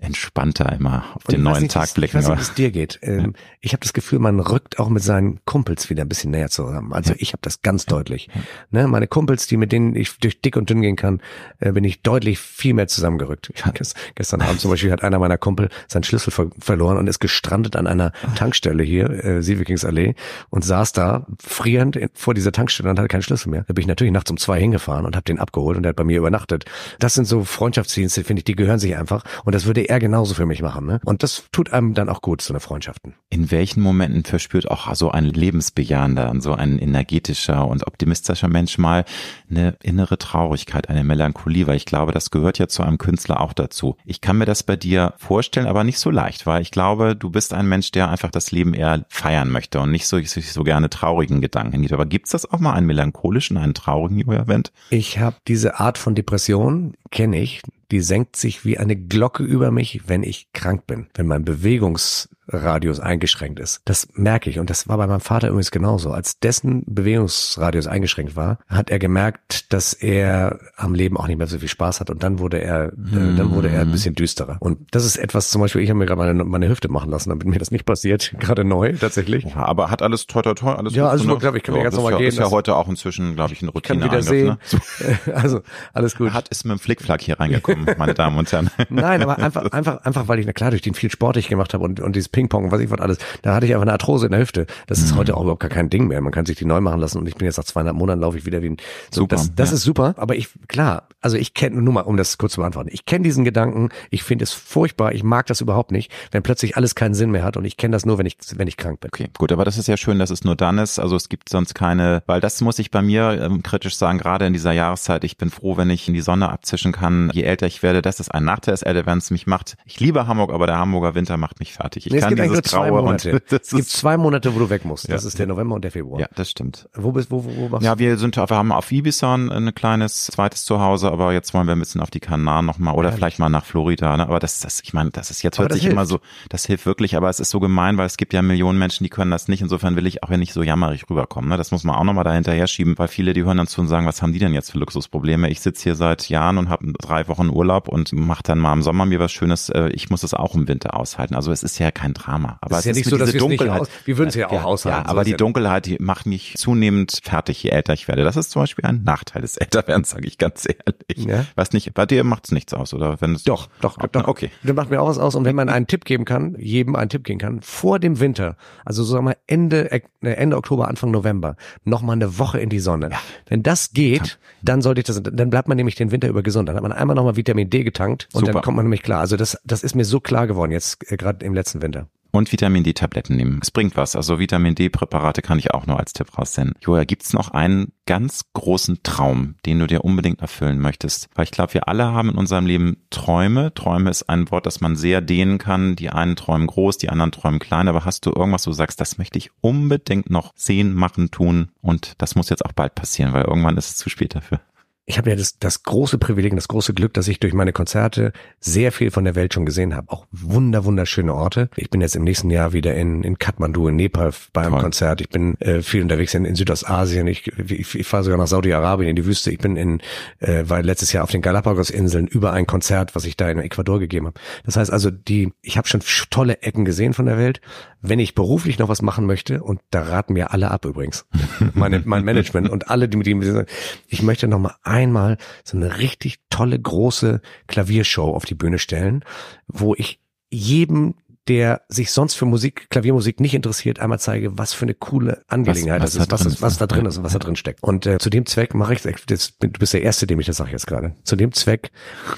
S2: entspannter immer auf und den neuen nicht, Tag blicken.
S1: Ich weiß nicht, wie es dir geht. Ähm, ja. Ich habe das Gefühl, man rückt auch mit seinen Kumpels wieder ein bisschen näher zusammen. Also ja. ich habe das ganz deutlich. Ne, meine Kumpels, die mit denen ich durch dick und dünn gehen kann, äh, bin ich deutlich viel mehr zusammengerückt. Gestern Abend zum Beispiel hat einer meiner Kumpel seinen Schlüssel ver verloren und ist gestrandet an einer Tankstelle hier, äh, Sievikingsallee, und saß da frierend vor dieser Tankstelle und hatte keinen Schlüssel mehr. Da bin ich natürlich nachts um zwei hingefahren und habe den abgeholt und der hat bei mir übernachtet. Das sind so Freundschaftsdienste, finde ich, die gehören sich einfach. Und das würde er genauso für mich machen. Ne? Und das tut einem dann auch gut, so eine Freundschaften.
S2: In welchen Momenten verspürt auch so ein lebensbejahender so ein energetischer und optimistischer Mensch mal eine innere Traurigkeit, eine Melancholie? Weil ich glaube, das gehört ja zu einem Künstler auch dazu. Ich kann mir das bei dir vorstellen, aber nicht so leicht, weil ich glaube, du bist ein Mensch, der einfach das Leben eher feiern möchte und nicht so, so gerne traurigen Gedanken gibt. Aber gibt's das auch mal einen melancholischen, einen traurigen Wendt?
S1: Ich habe diese Art von Depression, kenne ich, die senkt sich wie eine Glocke über mich, wenn ich krank bin, wenn mein Bewegungs Radius eingeschränkt ist. Das merke ich. Und das war bei meinem Vater übrigens genauso. Als dessen Bewegungsradius eingeschränkt war, hat er gemerkt, dass er am Leben auch nicht mehr so viel Spaß hat. Und dann wurde er, äh, dann wurde er ein bisschen düsterer. Und das ist etwas zum Beispiel, ich habe mir gerade meine, meine Hüfte machen lassen, damit mir das nicht passiert. Gerade neu, tatsächlich.
S2: Ja, aber hat alles toi toi toi, alles
S1: Ja, also glaube ich, kann ja, mir ganz normal
S2: ja,
S1: gehen.
S2: Ist ja heute auch inzwischen, glaube ich, eine Routine.
S1: Kann wieder sehen. Ne? also, alles gut.
S2: Hat ist mit dem Flickflack hier reingekommen, meine Damen und Herren.
S1: Nein, aber einfach, einfach, einfach, weil ich, na klar, durch den viel Sport ich gemacht habe und, und dieses Ping-Pong, was ich was alles, da hatte ich einfach eine Arthrose in der Hüfte. Das ist mhm. heute auch überhaupt gar kein Ding mehr. Man kann sich die neu machen lassen und ich bin jetzt nach zweieinhalb Monaten laufe ich wieder wie ein, so, super, das, das ja. ist super. Aber ich, klar, also ich kenne, nur mal, um das kurz zu beantworten, ich kenne diesen Gedanken, ich finde es furchtbar, ich mag das überhaupt nicht, wenn plötzlich alles keinen Sinn mehr hat und ich kenne das nur, wenn ich, wenn ich krank bin.
S2: Okay, gut, aber das ist ja schön, dass es nur dann ist. Also es gibt sonst keine, weil das muss ich bei mir ähm, kritisch sagen, gerade in dieser Jahreszeit, ich bin froh, wenn ich in die Sonne abzischen kann. Je älter ich werde, das ist ein Nachteil des Älterwerdens mich macht. Ich liebe Hamburg, aber der Hamburger Winter macht mich fertig. Ich nee, kann dieses Graue und
S1: es gibt zwei Monate, wo du weg musst. Das ja. ist der November und der Februar.
S2: Ja, das stimmt.
S1: Wo bist wo, wo, wo machst
S2: Ja, wir sind wir haben auf Ibiza ein kleines zweites Zuhause, aber jetzt wollen wir ein bisschen auf die Kanaren nochmal oder Ehrlich? vielleicht mal nach Florida, ne? Aber das das ich meine, das ist jetzt hört sich hilft. immer so, das hilft wirklich, aber es ist so gemein, weil es gibt ja Millionen Menschen, die können das nicht. Insofern will ich auch ja nicht so jammerig rüberkommen, ne? Das muss man auch nochmal dahinterher schieben, weil viele die hören dann zu und sagen, was haben die denn jetzt für Luxusprobleme? Ich sitze hier seit Jahren und habe drei Wochen Urlaub und mache dann mal im Sommer mir was Schönes. Äh, ich muss es auch im Winter aushalten. Also es ist ja kein Drama. Aber
S1: es ist ja nicht so, dass es nicht aus, wir würden es ja auch ja, aushalten.
S2: Ja, aber die Dunkelheit, die macht mich zunehmend fertig, je älter ich werde. Das ist zum Beispiel ein Nachteil des Älterwerdens, sage ich ganz ehrlich. Ja. Was nicht, bei dir macht es nichts aus, oder? Wenn es
S1: doch, doch, doch. Okay. Das macht mir auch was aus. Und wenn man einen Tipp geben kann, jedem einen Tipp geben kann, vor dem Winter, also so sagen wir Ende, äh, Ende Oktober, Anfang November, noch mal eine Woche in die Sonne. Ja. Wenn das geht, dann sollte ich das, dann bleibt man nämlich den Winter über gesund. Dann hat man einmal noch mal Vitamin D getankt und Super. dann kommt man nämlich klar. Also das, das ist mir so klar geworden jetzt äh, gerade im letzten Winter.
S2: Und Vitamin D-Tabletten nehmen. Es bringt was. Also Vitamin D-Präparate kann ich auch nur als Tipp raussenden. Joja, gibt's noch einen ganz großen Traum, den du dir unbedingt erfüllen möchtest? Weil ich glaube, wir alle haben in unserem Leben Träume. Träume ist ein Wort, das man sehr dehnen kann. Die einen träumen groß, die anderen träumen klein. Aber hast du irgendwas, wo du sagst, das möchte ich unbedingt noch sehen, machen, tun? Und das muss jetzt auch bald passieren, weil irgendwann ist es zu spät dafür
S1: ich habe ja das, das große Privileg, das große Glück, dass ich durch meine Konzerte sehr viel von der Welt schon gesehen habe. Auch wunder, wunderschöne Orte. Ich bin jetzt im nächsten Jahr wieder in, in Kathmandu, in Nepal bei einem Toll. Konzert. Ich bin äh, viel unterwegs in, in Südostasien. Ich, ich, ich fahre sogar nach Saudi-Arabien in die Wüste. Ich bin in, äh, war letztes Jahr auf den Galapagos-Inseln über ein Konzert, was ich da in Ecuador gegeben habe. Das heißt also, die, ich habe schon tolle Ecken gesehen von der Welt. Wenn ich beruflich noch was machen möchte, und da raten mir alle ab übrigens, meine, mein Management und alle, die mit ihm, ich möchte noch mal einmal so eine richtig tolle große Klaviershow auf die Bühne stellen, wo ich jedem der sich sonst für Musik, Klaviermusik nicht interessiert, einmal zeige, was für eine coole Angelegenheit was, was das ist, was, ist, was da drin ist und was da drin steckt. Und äh, zu dem Zweck mache ich, das, du bist der Erste, dem ich das sage jetzt gerade. Zu dem Zweck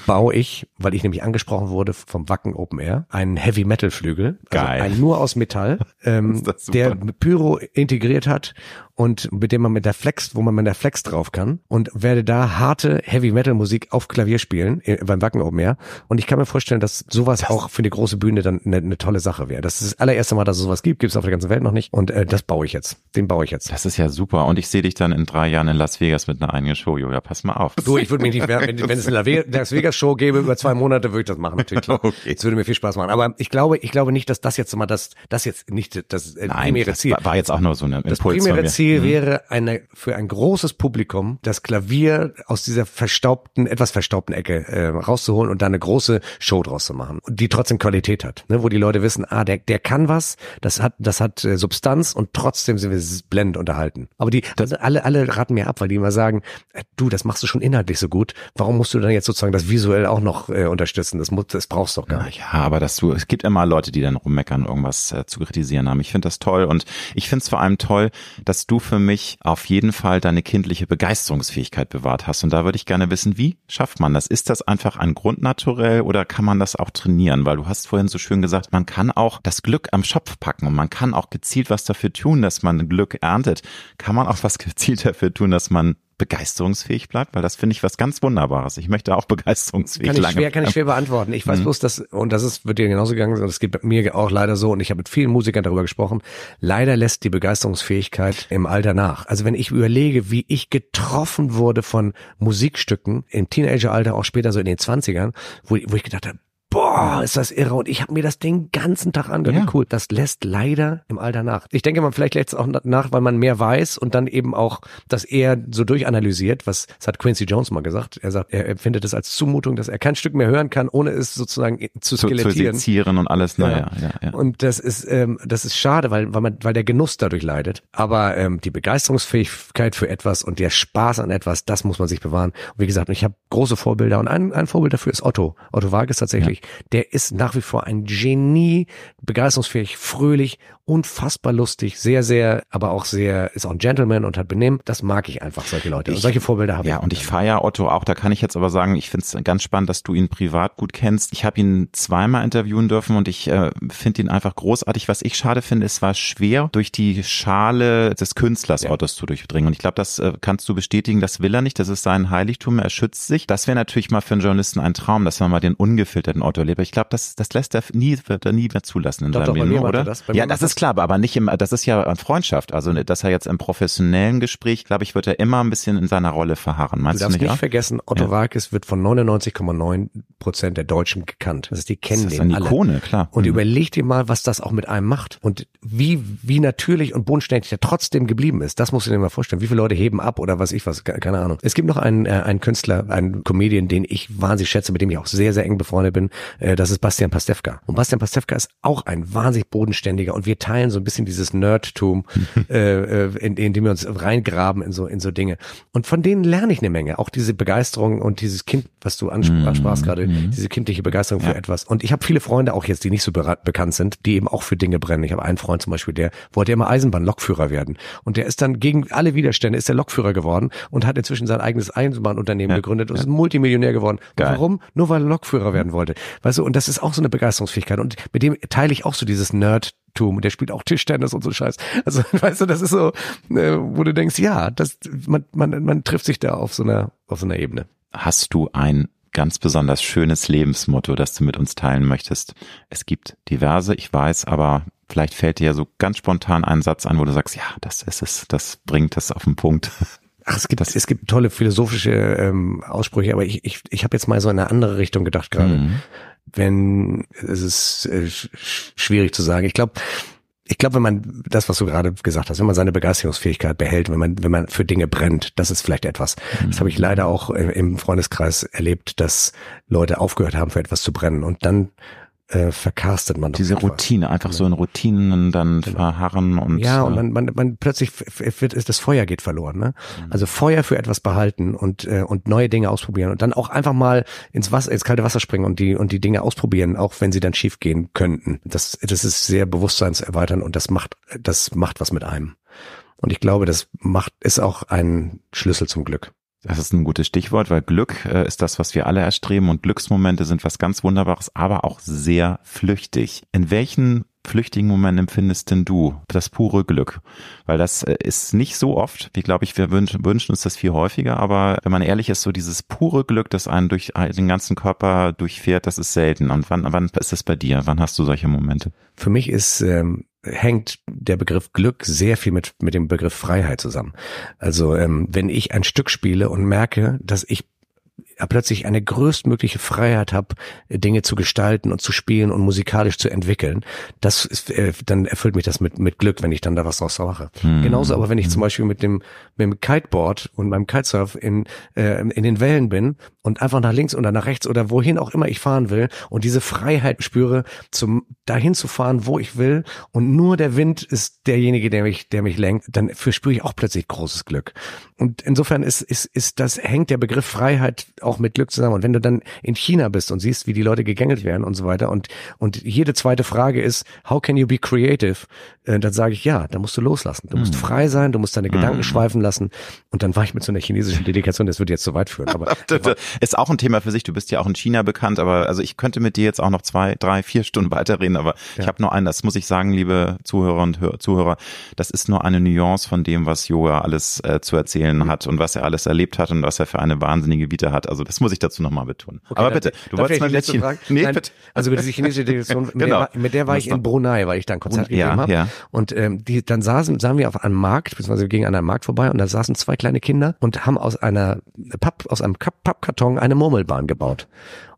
S1: baue ich, weil ich nämlich angesprochen wurde vom Wacken Open Air, einen Heavy Metal Flügel, also
S2: Geil.
S1: ein nur aus Metall, ähm, der Pyro integriert hat und mit dem man mit der Flex, wo man mit der Flex drauf kann und werde da harte Heavy Metal Musik auf Klavier spielen äh, beim Wacken Open Air. Und ich kann mir vorstellen, dass sowas auch für die große Bühne dann eine, eine tolle Sache wäre. Das ist das allererste Mal, dass es sowas gibt, gibt es auf der ganzen Welt noch nicht. Und äh, das baue ich jetzt. Den baue ich jetzt.
S2: Das ist ja super. Und ich sehe dich dann in drei Jahren in Las Vegas mit einer eigenen Show, Julia. Pass mal auf.
S1: Du, ich würde mich nicht, wenn, wenn es eine Las Vegas Show gäbe über zwei Monate, würde ich das machen, natürlich. Klar.
S2: Okay.
S1: Das würde mir viel Spaß machen. Aber ich glaube, ich glaube nicht, dass das jetzt mal das, das jetzt nicht das äh,
S2: Nein,
S1: primäre
S2: das
S1: Ziel.
S2: war, war jetzt auch nur so eine
S1: Das
S2: Impuls von
S1: primäre
S2: mir.
S1: Ziel
S2: Mhm.
S1: wäre eine für ein großes Publikum das Klavier aus dieser verstaubten, etwas verstaubten Ecke äh, rauszuholen und da eine große Show draus zu machen, die trotzdem Qualität hat, ne? wo die Leute wissen, ah, der, der kann was, das hat, das hat äh, Substanz und trotzdem sind wir blendend unterhalten. Aber die also alle, alle raten mir ab, weil die immer sagen, äh, du, das machst du schon inhaltlich so gut, warum musst du dann jetzt sozusagen das visuell auch noch äh, unterstützen? Das, muss, das brauchst du doch gar nicht.
S2: Ja, aber dass du, es gibt immer Leute, die dann rummeckern, irgendwas äh, zu kritisieren haben. Ich finde das toll und ich finde es vor allem toll, dass du für mich auf jeden Fall deine kindliche Begeisterungsfähigkeit bewahrt hast. Und da würde ich gerne wissen, wie schafft man das? Ist das einfach ein Grundnaturell oder kann man das auch trainieren? Weil du hast vorhin so schön gesagt, man kann auch das Glück am Schopf packen und man kann auch gezielt was dafür tun, dass man Glück erntet. Kann man auch was gezielt dafür tun, dass man begeisterungsfähig bleibt, weil das finde ich was ganz Wunderbares. Ich möchte auch begeisterungsfähig
S1: Kann ich
S2: lange
S1: schwer, kann ich schwer beantworten. Ich weiß
S2: Mhm.
S1: bloß, dass, und das ist, wird dir genauso gegangen sein, das geht bei mir auch leider so, und ich habe mit vielen Musikern darüber gesprochen, leider lässt die Begeisterungsfähigkeit im Alter nach. Also wenn ich überlege, wie ich getroffen wurde von Musikstücken im Teenageralter, auch später so in den Zwanzigern, wo, wo ich gedacht habe, boah, ist das irre. Und ich habe mir das den ganzen Tag angehört.
S2: Ja.
S1: Cool. Das lässt leider im Alter nach. Ich denke, man vielleicht lässt es auch nach, weil man mehr weiß und dann eben auch das eher so durchanalysiert. Was das hat Quincy Jones mal gesagt. Er sagt, er empfindet es als Zumutung, dass er kein Stück mehr hören kann, ohne es sozusagen zu
S2: zu, zu
S1: skelettieren.
S2: sezieren und alles, naja, ja, ja.
S1: Und das ist, ähm, das ist schade, weil, weil man, weil der Genuss dadurch leidet. Aber ähm, die Begeisterungsfähigkeit für etwas und der Spaß an etwas, das muss man sich bewahren. Und wie gesagt, ich habe große Vorbilder und ein, ein Vorbild dafür ist Otto. Otto Vargas tatsächlich. Der ist nach wie vor ein Genie, begeisterungsfähig, fröhlich, unfassbar lustig, sehr, sehr, aber auch sehr, ist auch ein Gentleman und hat Benehmen. Das mag ich einfach, solche Leute. Und
S2: Ich-
S1: solche Vorbilder habe
S2: Ja,
S1: ich.
S2: und ich feiere Otto auch. Da kann ich jetzt aber sagen, ich finde es ganz spannend, dass du ihn privat gut kennst. Ich habe ihn zweimal interviewen dürfen und ich äh, finde ihn einfach großartig. Was ich schade finde, es war schwer, durch die Schale des Künstlers Ottos zu durchdringen. Und ich glaube, das äh, kannst du bestätigen. Das will er nicht. Das ist sein Heiligtum. Er schützt sich. Das wäre natürlich mal für einen Journalisten ein Traum, dass man mal den ungefilterten Otto erlebt. Aber Ich glaube, das, das lässt er nie, wird er nie mehr zulassen in
S1: Doch,
S2: seinem
S1: doch,
S2: Leben, oder?
S1: das.
S2: Ja, das- ist klar, aber nicht im, das ist ja eine Freundschaft. Also, ne, dass er jetzt im professionellen Gespräch, glaube ich, wird er immer ein bisschen in seiner Rolle verharren.
S1: Du
S2: Meinst du,
S1: darfst
S2: nicht?
S1: nicht
S2: auch?
S1: vergessen, Otto
S2: Ja.
S1: Vargas wird von 99,9 Prozent der Deutschen gekannt. Das ist die kennen
S2: Das ist eine
S1: alle.
S2: Ikone, klar.
S1: Und
S2: Mhm.
S1: überleg dir mal, was das auch mit einem macht und wie wie natürlich und bodenständig der trotzdem geblieben ist. Das musst du dir mal vorstellen. Wie viele Leute heben ab oder was ich was, ke- keine Ahnung. Es gibt noch einen äh, einen Künstler, einen Comedian, den ich wahnsinnig schätze, mit dem ich auch sehr sehr eng befreundet bin. Äh, das ist Bastian Pastewka. Und Bastian Pastewka ist auch ein wahnsinnig bodenständiger und wir teilen so ein bisschen dieses Nerdtum, äh, äh, in, in dem wir uns reingraben in so in so Dinge. Und von denen lerne ich eine Menge. Auch diese Begeisterung und dieses Kind, was du anspr- ansprachst gerade, diese kindliche Begeisterung für etwas. Und ich habe viele Freunde, auch jetzt, die nicht so bekannt sind, die eben auch für Dinge brennen. Ich habe einen Freund zum Beispiel, der wollte immer Eisenbahn-Lokführer werden. Und der ist dann gegen alle Widerstände, ist der Lokführer geworden und hat inzwischen sein eigenes Eisenbahnunternehmen gegründet und ist ein Multimillionär geworden. Warum? Nur weil er Lokführer werden wollte. Weißt du, und das ist auch so eine Begeisterungsfähigkeit. Und mit dem teile ich auch so dieses Nerdtum. Der spielt auch Tischtennis und so Scheiß. Also, weißt du, das ist so, äh, wo du denkst, ja, das, man, man, man trifft sich da auf so einer, auf so einer Ebene.
S2: Hast du ein ganz besonders schönes Lebensmotto, das du mit uns teilen möchtest? Es gibt diverse, ich weiß, aber vielleicht fällt dir ja so ganz spontan ein Satz an, wo du sagst, ja, das ist es, das bringt es auf den Punkt.
S1: Ach, es gibt, es gibt tolle philosophische ähm, Aussprüche, aber ich, ich, ich habe jetzt mal so in eine andere Richtung gedacht gerade.
S2: Mhm.
S1: Wenn es ist äh, sch sch- schwierig zu sagen. Ich glaube, ich glaube, wenn man das, was du gerade gesagt hast, wenn man seine Begeisterungsfähigkeit behält, wenn man, wenn man für Dinge brennt, das ist vielleicht etwas. Das habe ich leider auch im Freundeskreis erlebt, dass Leute aufgehört haben, für etwas zu brennen und dann äh, verkarstet man
S2: Diese
S1: einfach.
S2: Routine, einfach so in Routinen dann verharren und
S1: Ja, und
S2: äh,
S1: man, man, man plötzlich wird das Feuer geht verloren. Ne? Also Feuer für etwas behalten und äh, und neue Dinge ausprobieren und dann auch einfach mal ins Wasser, ins kalte Wasser springen und die und die Dinge ausprobieren, auch wenn sie dann schief gehen könnten. Das das ist sehr bewusstseinserweitern und das macht das macht was mit einem. Und ich glaube, das macht ist auch ein Schlüssel zum Glück.
S2: Das ist ein gutes Stichwort, weil Glück äh, ist das, was wir alle erstreben und Glücksmomente sind was ganz Wunderbares, aber auch sehr flüchtig. In welchen flüchtigen Moment empfindest denn du das pure Glück? Weil das äh, ist nicht so oft. Ich glaube, ich, wir wünschen, uns das viel häufiger, aber wenn man ehrlich ist, so dieses pure Glück, das einen durch den ganzen Körper durchfährt, das ist selten. Und wann, wann ist das bei dir? Wann hast du solche Momente?
S1: Für mich ist ähm, hängt der Begriff Glück sehr viel mit mit dem Begriff Freiheit zusammen. Also ähm, wenn ich ein Stück spiele und merke, dass ich plötzlich eine größtmögliche Freiheit habe, Dinge zu gestalten und zu spielen und musikalisch zu entwickeln, das ist, äh, dann erfüllt mich das mit, mit Glück, wenn ich dann da was draus mache. Hm. Genauso aber, wenn ich zum Beispiel mit dem, mit dem Kiteboard und meinem Kitesurf in, äh, in den Wellen bin und einfach nach links oder nach rechts oder wohin auch immer ich fahren will und diese Freiheit spüre, zum dahin zu fahren, wo ich will und nur der Wind ist derjenige, der mich, der mich lenkt, dann verspüre ich auch plötzlich großes Glück. Und insofern ist, ist, ist das, hängt der Begriff Freiheit auch mit Glück zusammen. Und wenn du dann in China bist und siehst, wie die Leute gegängelt werden und so weiter und, und jede zweite Frage ist, how can you be creative? Äh, dann sage ich, ja, da musst du loslassen. Du musst mhm. frei sein, du musst deine Gedanken mhm. schweifen lassen. Und dann war ich mit so einer chinesischen Dedikation, das würde jetzt zu weit führen. Aber
S2: ist auch ein Thema für sich. Du bist ja auch in China bekannt, aber also ich könnte mit dir jetzt auch noch zwei, drei, vier Stunden weiterreden, aber ja. ich habe nur einen, das muss ich sagen, liebe Zuhörer und Hör Zuhörer, das ist nur eine Nuance von dem, was Yoga alles äh, zu erzählen mhm. hat und was er alles erlebt hat und was er für eine wahnsinnige Vita hat. Also das muss ich dazu nochmal betonen. Okay, aber bitte,
S1: du wolltest mal letzte Frage? Nee, Nein, bitte. Also diese chinesische Delegation, mit, genau. der, mit der war ich in Brunei, weil ich da ein Konzert gegeben ja, habe. Ja. Und ähm, die, dann saßen, sahen wir auf einem Markt, beziehungsweise wir gingen an einem Markt vorbei und da saßen zwei kleine Kinder und haben aus einer Papp, aus einem Pappkarton eine Murmelbahn gebaut.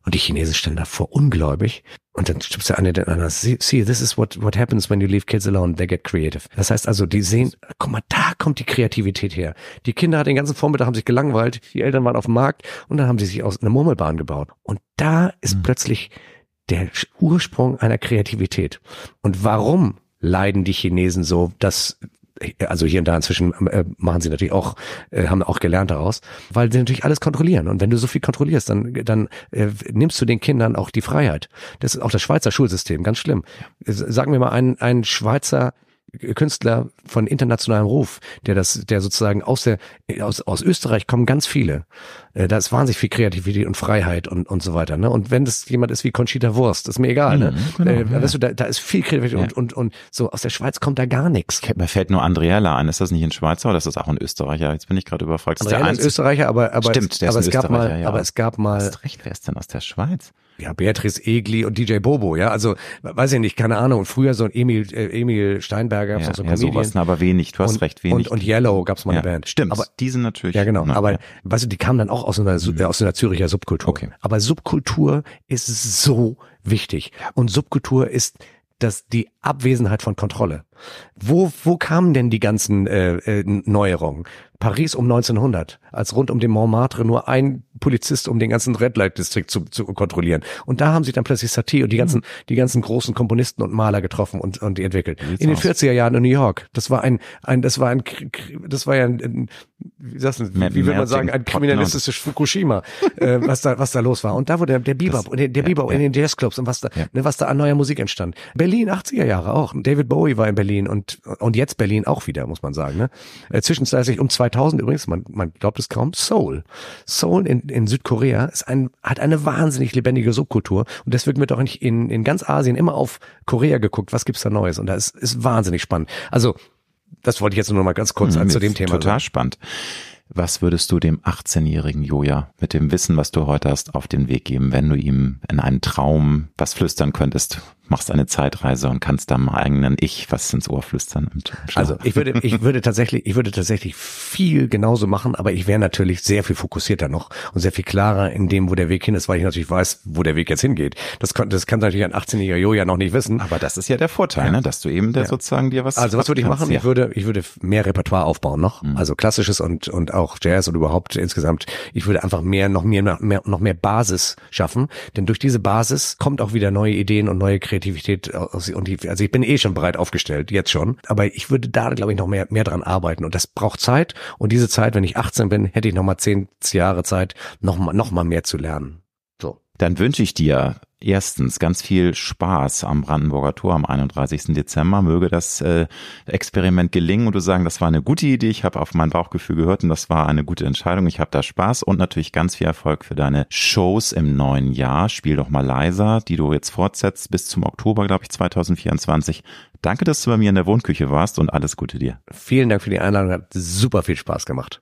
S1: Und die Chinesen stellen davor ungläubig. Und dann stimmst du eine den anderen. See, this is what, what happens when you leave kids alone. They get creative. Das heißt also, die sehen, guck mal, da kommt die Kreativität her. Die Kinder hatten den ganzen Vormittag, haben sich gelangweilt. Die Eltern waren auf dem Markt und dann haben sie sich aus einer Murmelbahn gebaut. Und da ist mhm. plötzlich der Ursprung einer Kreativität. Und warum leiden die Chinesen so, dass also hier und da inzwischen äh, machen sie natürlich auch, äh, haben auch gelernt daraus, weil sie natürlich alles kontrollieren. Und wenn du so viel kontrollierst, dann, dann äh, nimmst du den Kindern auch die Freiheit. Das ist auch das Schweizer Schulsystem, ganz schlimm. Sagen wir mal, ein, ein Schweizer Künstler von internationalem Ruf, der das, der sozusagen aus der, aus, aus Österreich kommen ganz viele. Äh, da ist wahnsinnig viel Kreativität und Freiheit und, und so weiter. Ne? Und wenn das jemand ist wie Conchita Wurst, ist mir egal. Ne? Mhm, genau, äh, ja. weißt du, da, da ist viel Kreativität ja. und, und, und so aus der Schweiz kommt da gar nichts.
S2: Mir fällt nur Andriella ein. Ist das nicht ein Schweizer oder ist das auch ein Österreicher? Jetzt bin ich gerade überfragt.
S1: Andriella ist Österreicher, aber, aber,
S2: Stimmt,
S1: der aber ist es gab mal, ja. aber es gab mal.
S2: Hast recht, wer ist denn aus der Schweiz?
S1: Ja, Beatrice Egli und DJ Bobo, ja, also weiß ich nicht, keine Ahnung. Früher so ein Emil, äh, Emil Steinberger,
S2: ja,
S1: so
S2: ja, sowas, aber wenig. Du hast
S1: und,
S2: recht wenig.
S1: Und, und Yellow gab's mal
S2: ja,
S1: eine Band.
S2: Stimmt.
S1: Aber
S2: die sind natürlich.
S1: Ja, genau. aber ja. weißt du, die kamen dann auch aus einer mhm. aus einer Züricher Subkultur. Okay. Aber Subkultur ist so wichtig und Subkultur ist das die Abwesenheit von Kontrolle. Wo wo kamen denn die ganzen äh, äh, Neuerungen? Paris um 1900, als rund um den Montmartre nur ein Polizist um den ganzen Red Light District zu, zu kontrollieren. Und da haben sich dann plötzlich Satie und die ganzen, mhm. die ganzen großen Komponisten und Maler getroffen und, und die entwickelt. In den 40er Jahren in New York. Das war ein, ein, das war ein, das war ja ein, ein wie, sagst du, wie, wie will man sagen, ein kriminalistisches Fukushima, äh, was da, was da los war. Und da wurde der, der Bebop, das, der, der ja, Bebop ja. in den Jazzclubs und was da, ja. ne, was da an neuer Musik entstand. Berlin 80er Jahre auch. David Bowie war in Berlin und, und jetzt Berlin auch wieder, muss man sagen, ne. Äh, zwischenzeitlich um 2000 übrigens, man, man glaubt es kaum, Seoul. Seoul in, in Südkorea ist ein, hat eine wahnsinnig lebendige Subkultur und deswegen wird auch in, in, in ganz Asien immer auf Korea geguckt, was gibt's da Neues und da ist, ist wahnsinnig spannend. Also, das wollte ich jetzt nur mal ganz kurz mhm, zu dem Thema
S2: Total sagen. spannend. Was würdest du dem 18-jährigen Joja mit dem Wissen, was du heute hast, auf den Weg geben, wenn du ihm in einen Traum was flüstern könntest? Machst eine Zeitreise und kannst deinem eigenen Ich was ins Ohr flüstern.
S1: also ich würde, ich würde tatsächlich, ich würde tatsächlich viel genauso machen, aber ich wäre natürlich sehr viel fokussierter noch und sehr viel klarer in dem, wo der Weg hin ist, weil ich natürlich weiß, wo der Weg jetzt hingeht. Das kann, das kann natürlich ein 18-jähriger Jo ja noch nicht wissen.
S2: Aber das ist ja der Vorteil, ja. ne? dass du eben der ja. sozusagen dir was.
S1: Also was würde ich machen? Ja. Ich würde, ich würde mehr Repertoire aufbauen noch, mhm. also klassisches und und auch Jazz und überhaupt insgesamt. Ich würde einfach mehr, noch mehr, mehr, noch mehr Basis schaffen, denn durch diese Basis kommt auch wieder neue Ideen und neue Kreativität aus, und die, also ich bin eh schon breit aufgestellt, jetzt schon, aber ich würde da, glaube ich, noch mehr, mehr dran arbeiten und das braucht Zeit und diese Zeit, wenn ich 18 bin, hätte ich noch mal zehn Jahre Zeit, noch mal, noch mal mehr zu lernen. So.
S2: Dann wünsche ich dir Erstens, ganz viel Spaß am Brandenburger Tor am 31. Dezember. Möge das äh, Experiment gelingen und du sagen, das war eine gute Idee. Ich habe auf mein Bauchgefühl gehört und das war eine gute Entscheidung. Ich habe da Spaß und natürlich ganz viel Erfolg für deine Shows im neuen Jahr. Spiel doch mal leiser, die du jetzt fortsetzt bis zum Oktober, glaube ich, 2024. Danke, dass du bei mir in der Wohnküche warst und alles Gute dir.
S1: Vielen Dank für die Einladung. Hat super viel Spaß gemacht.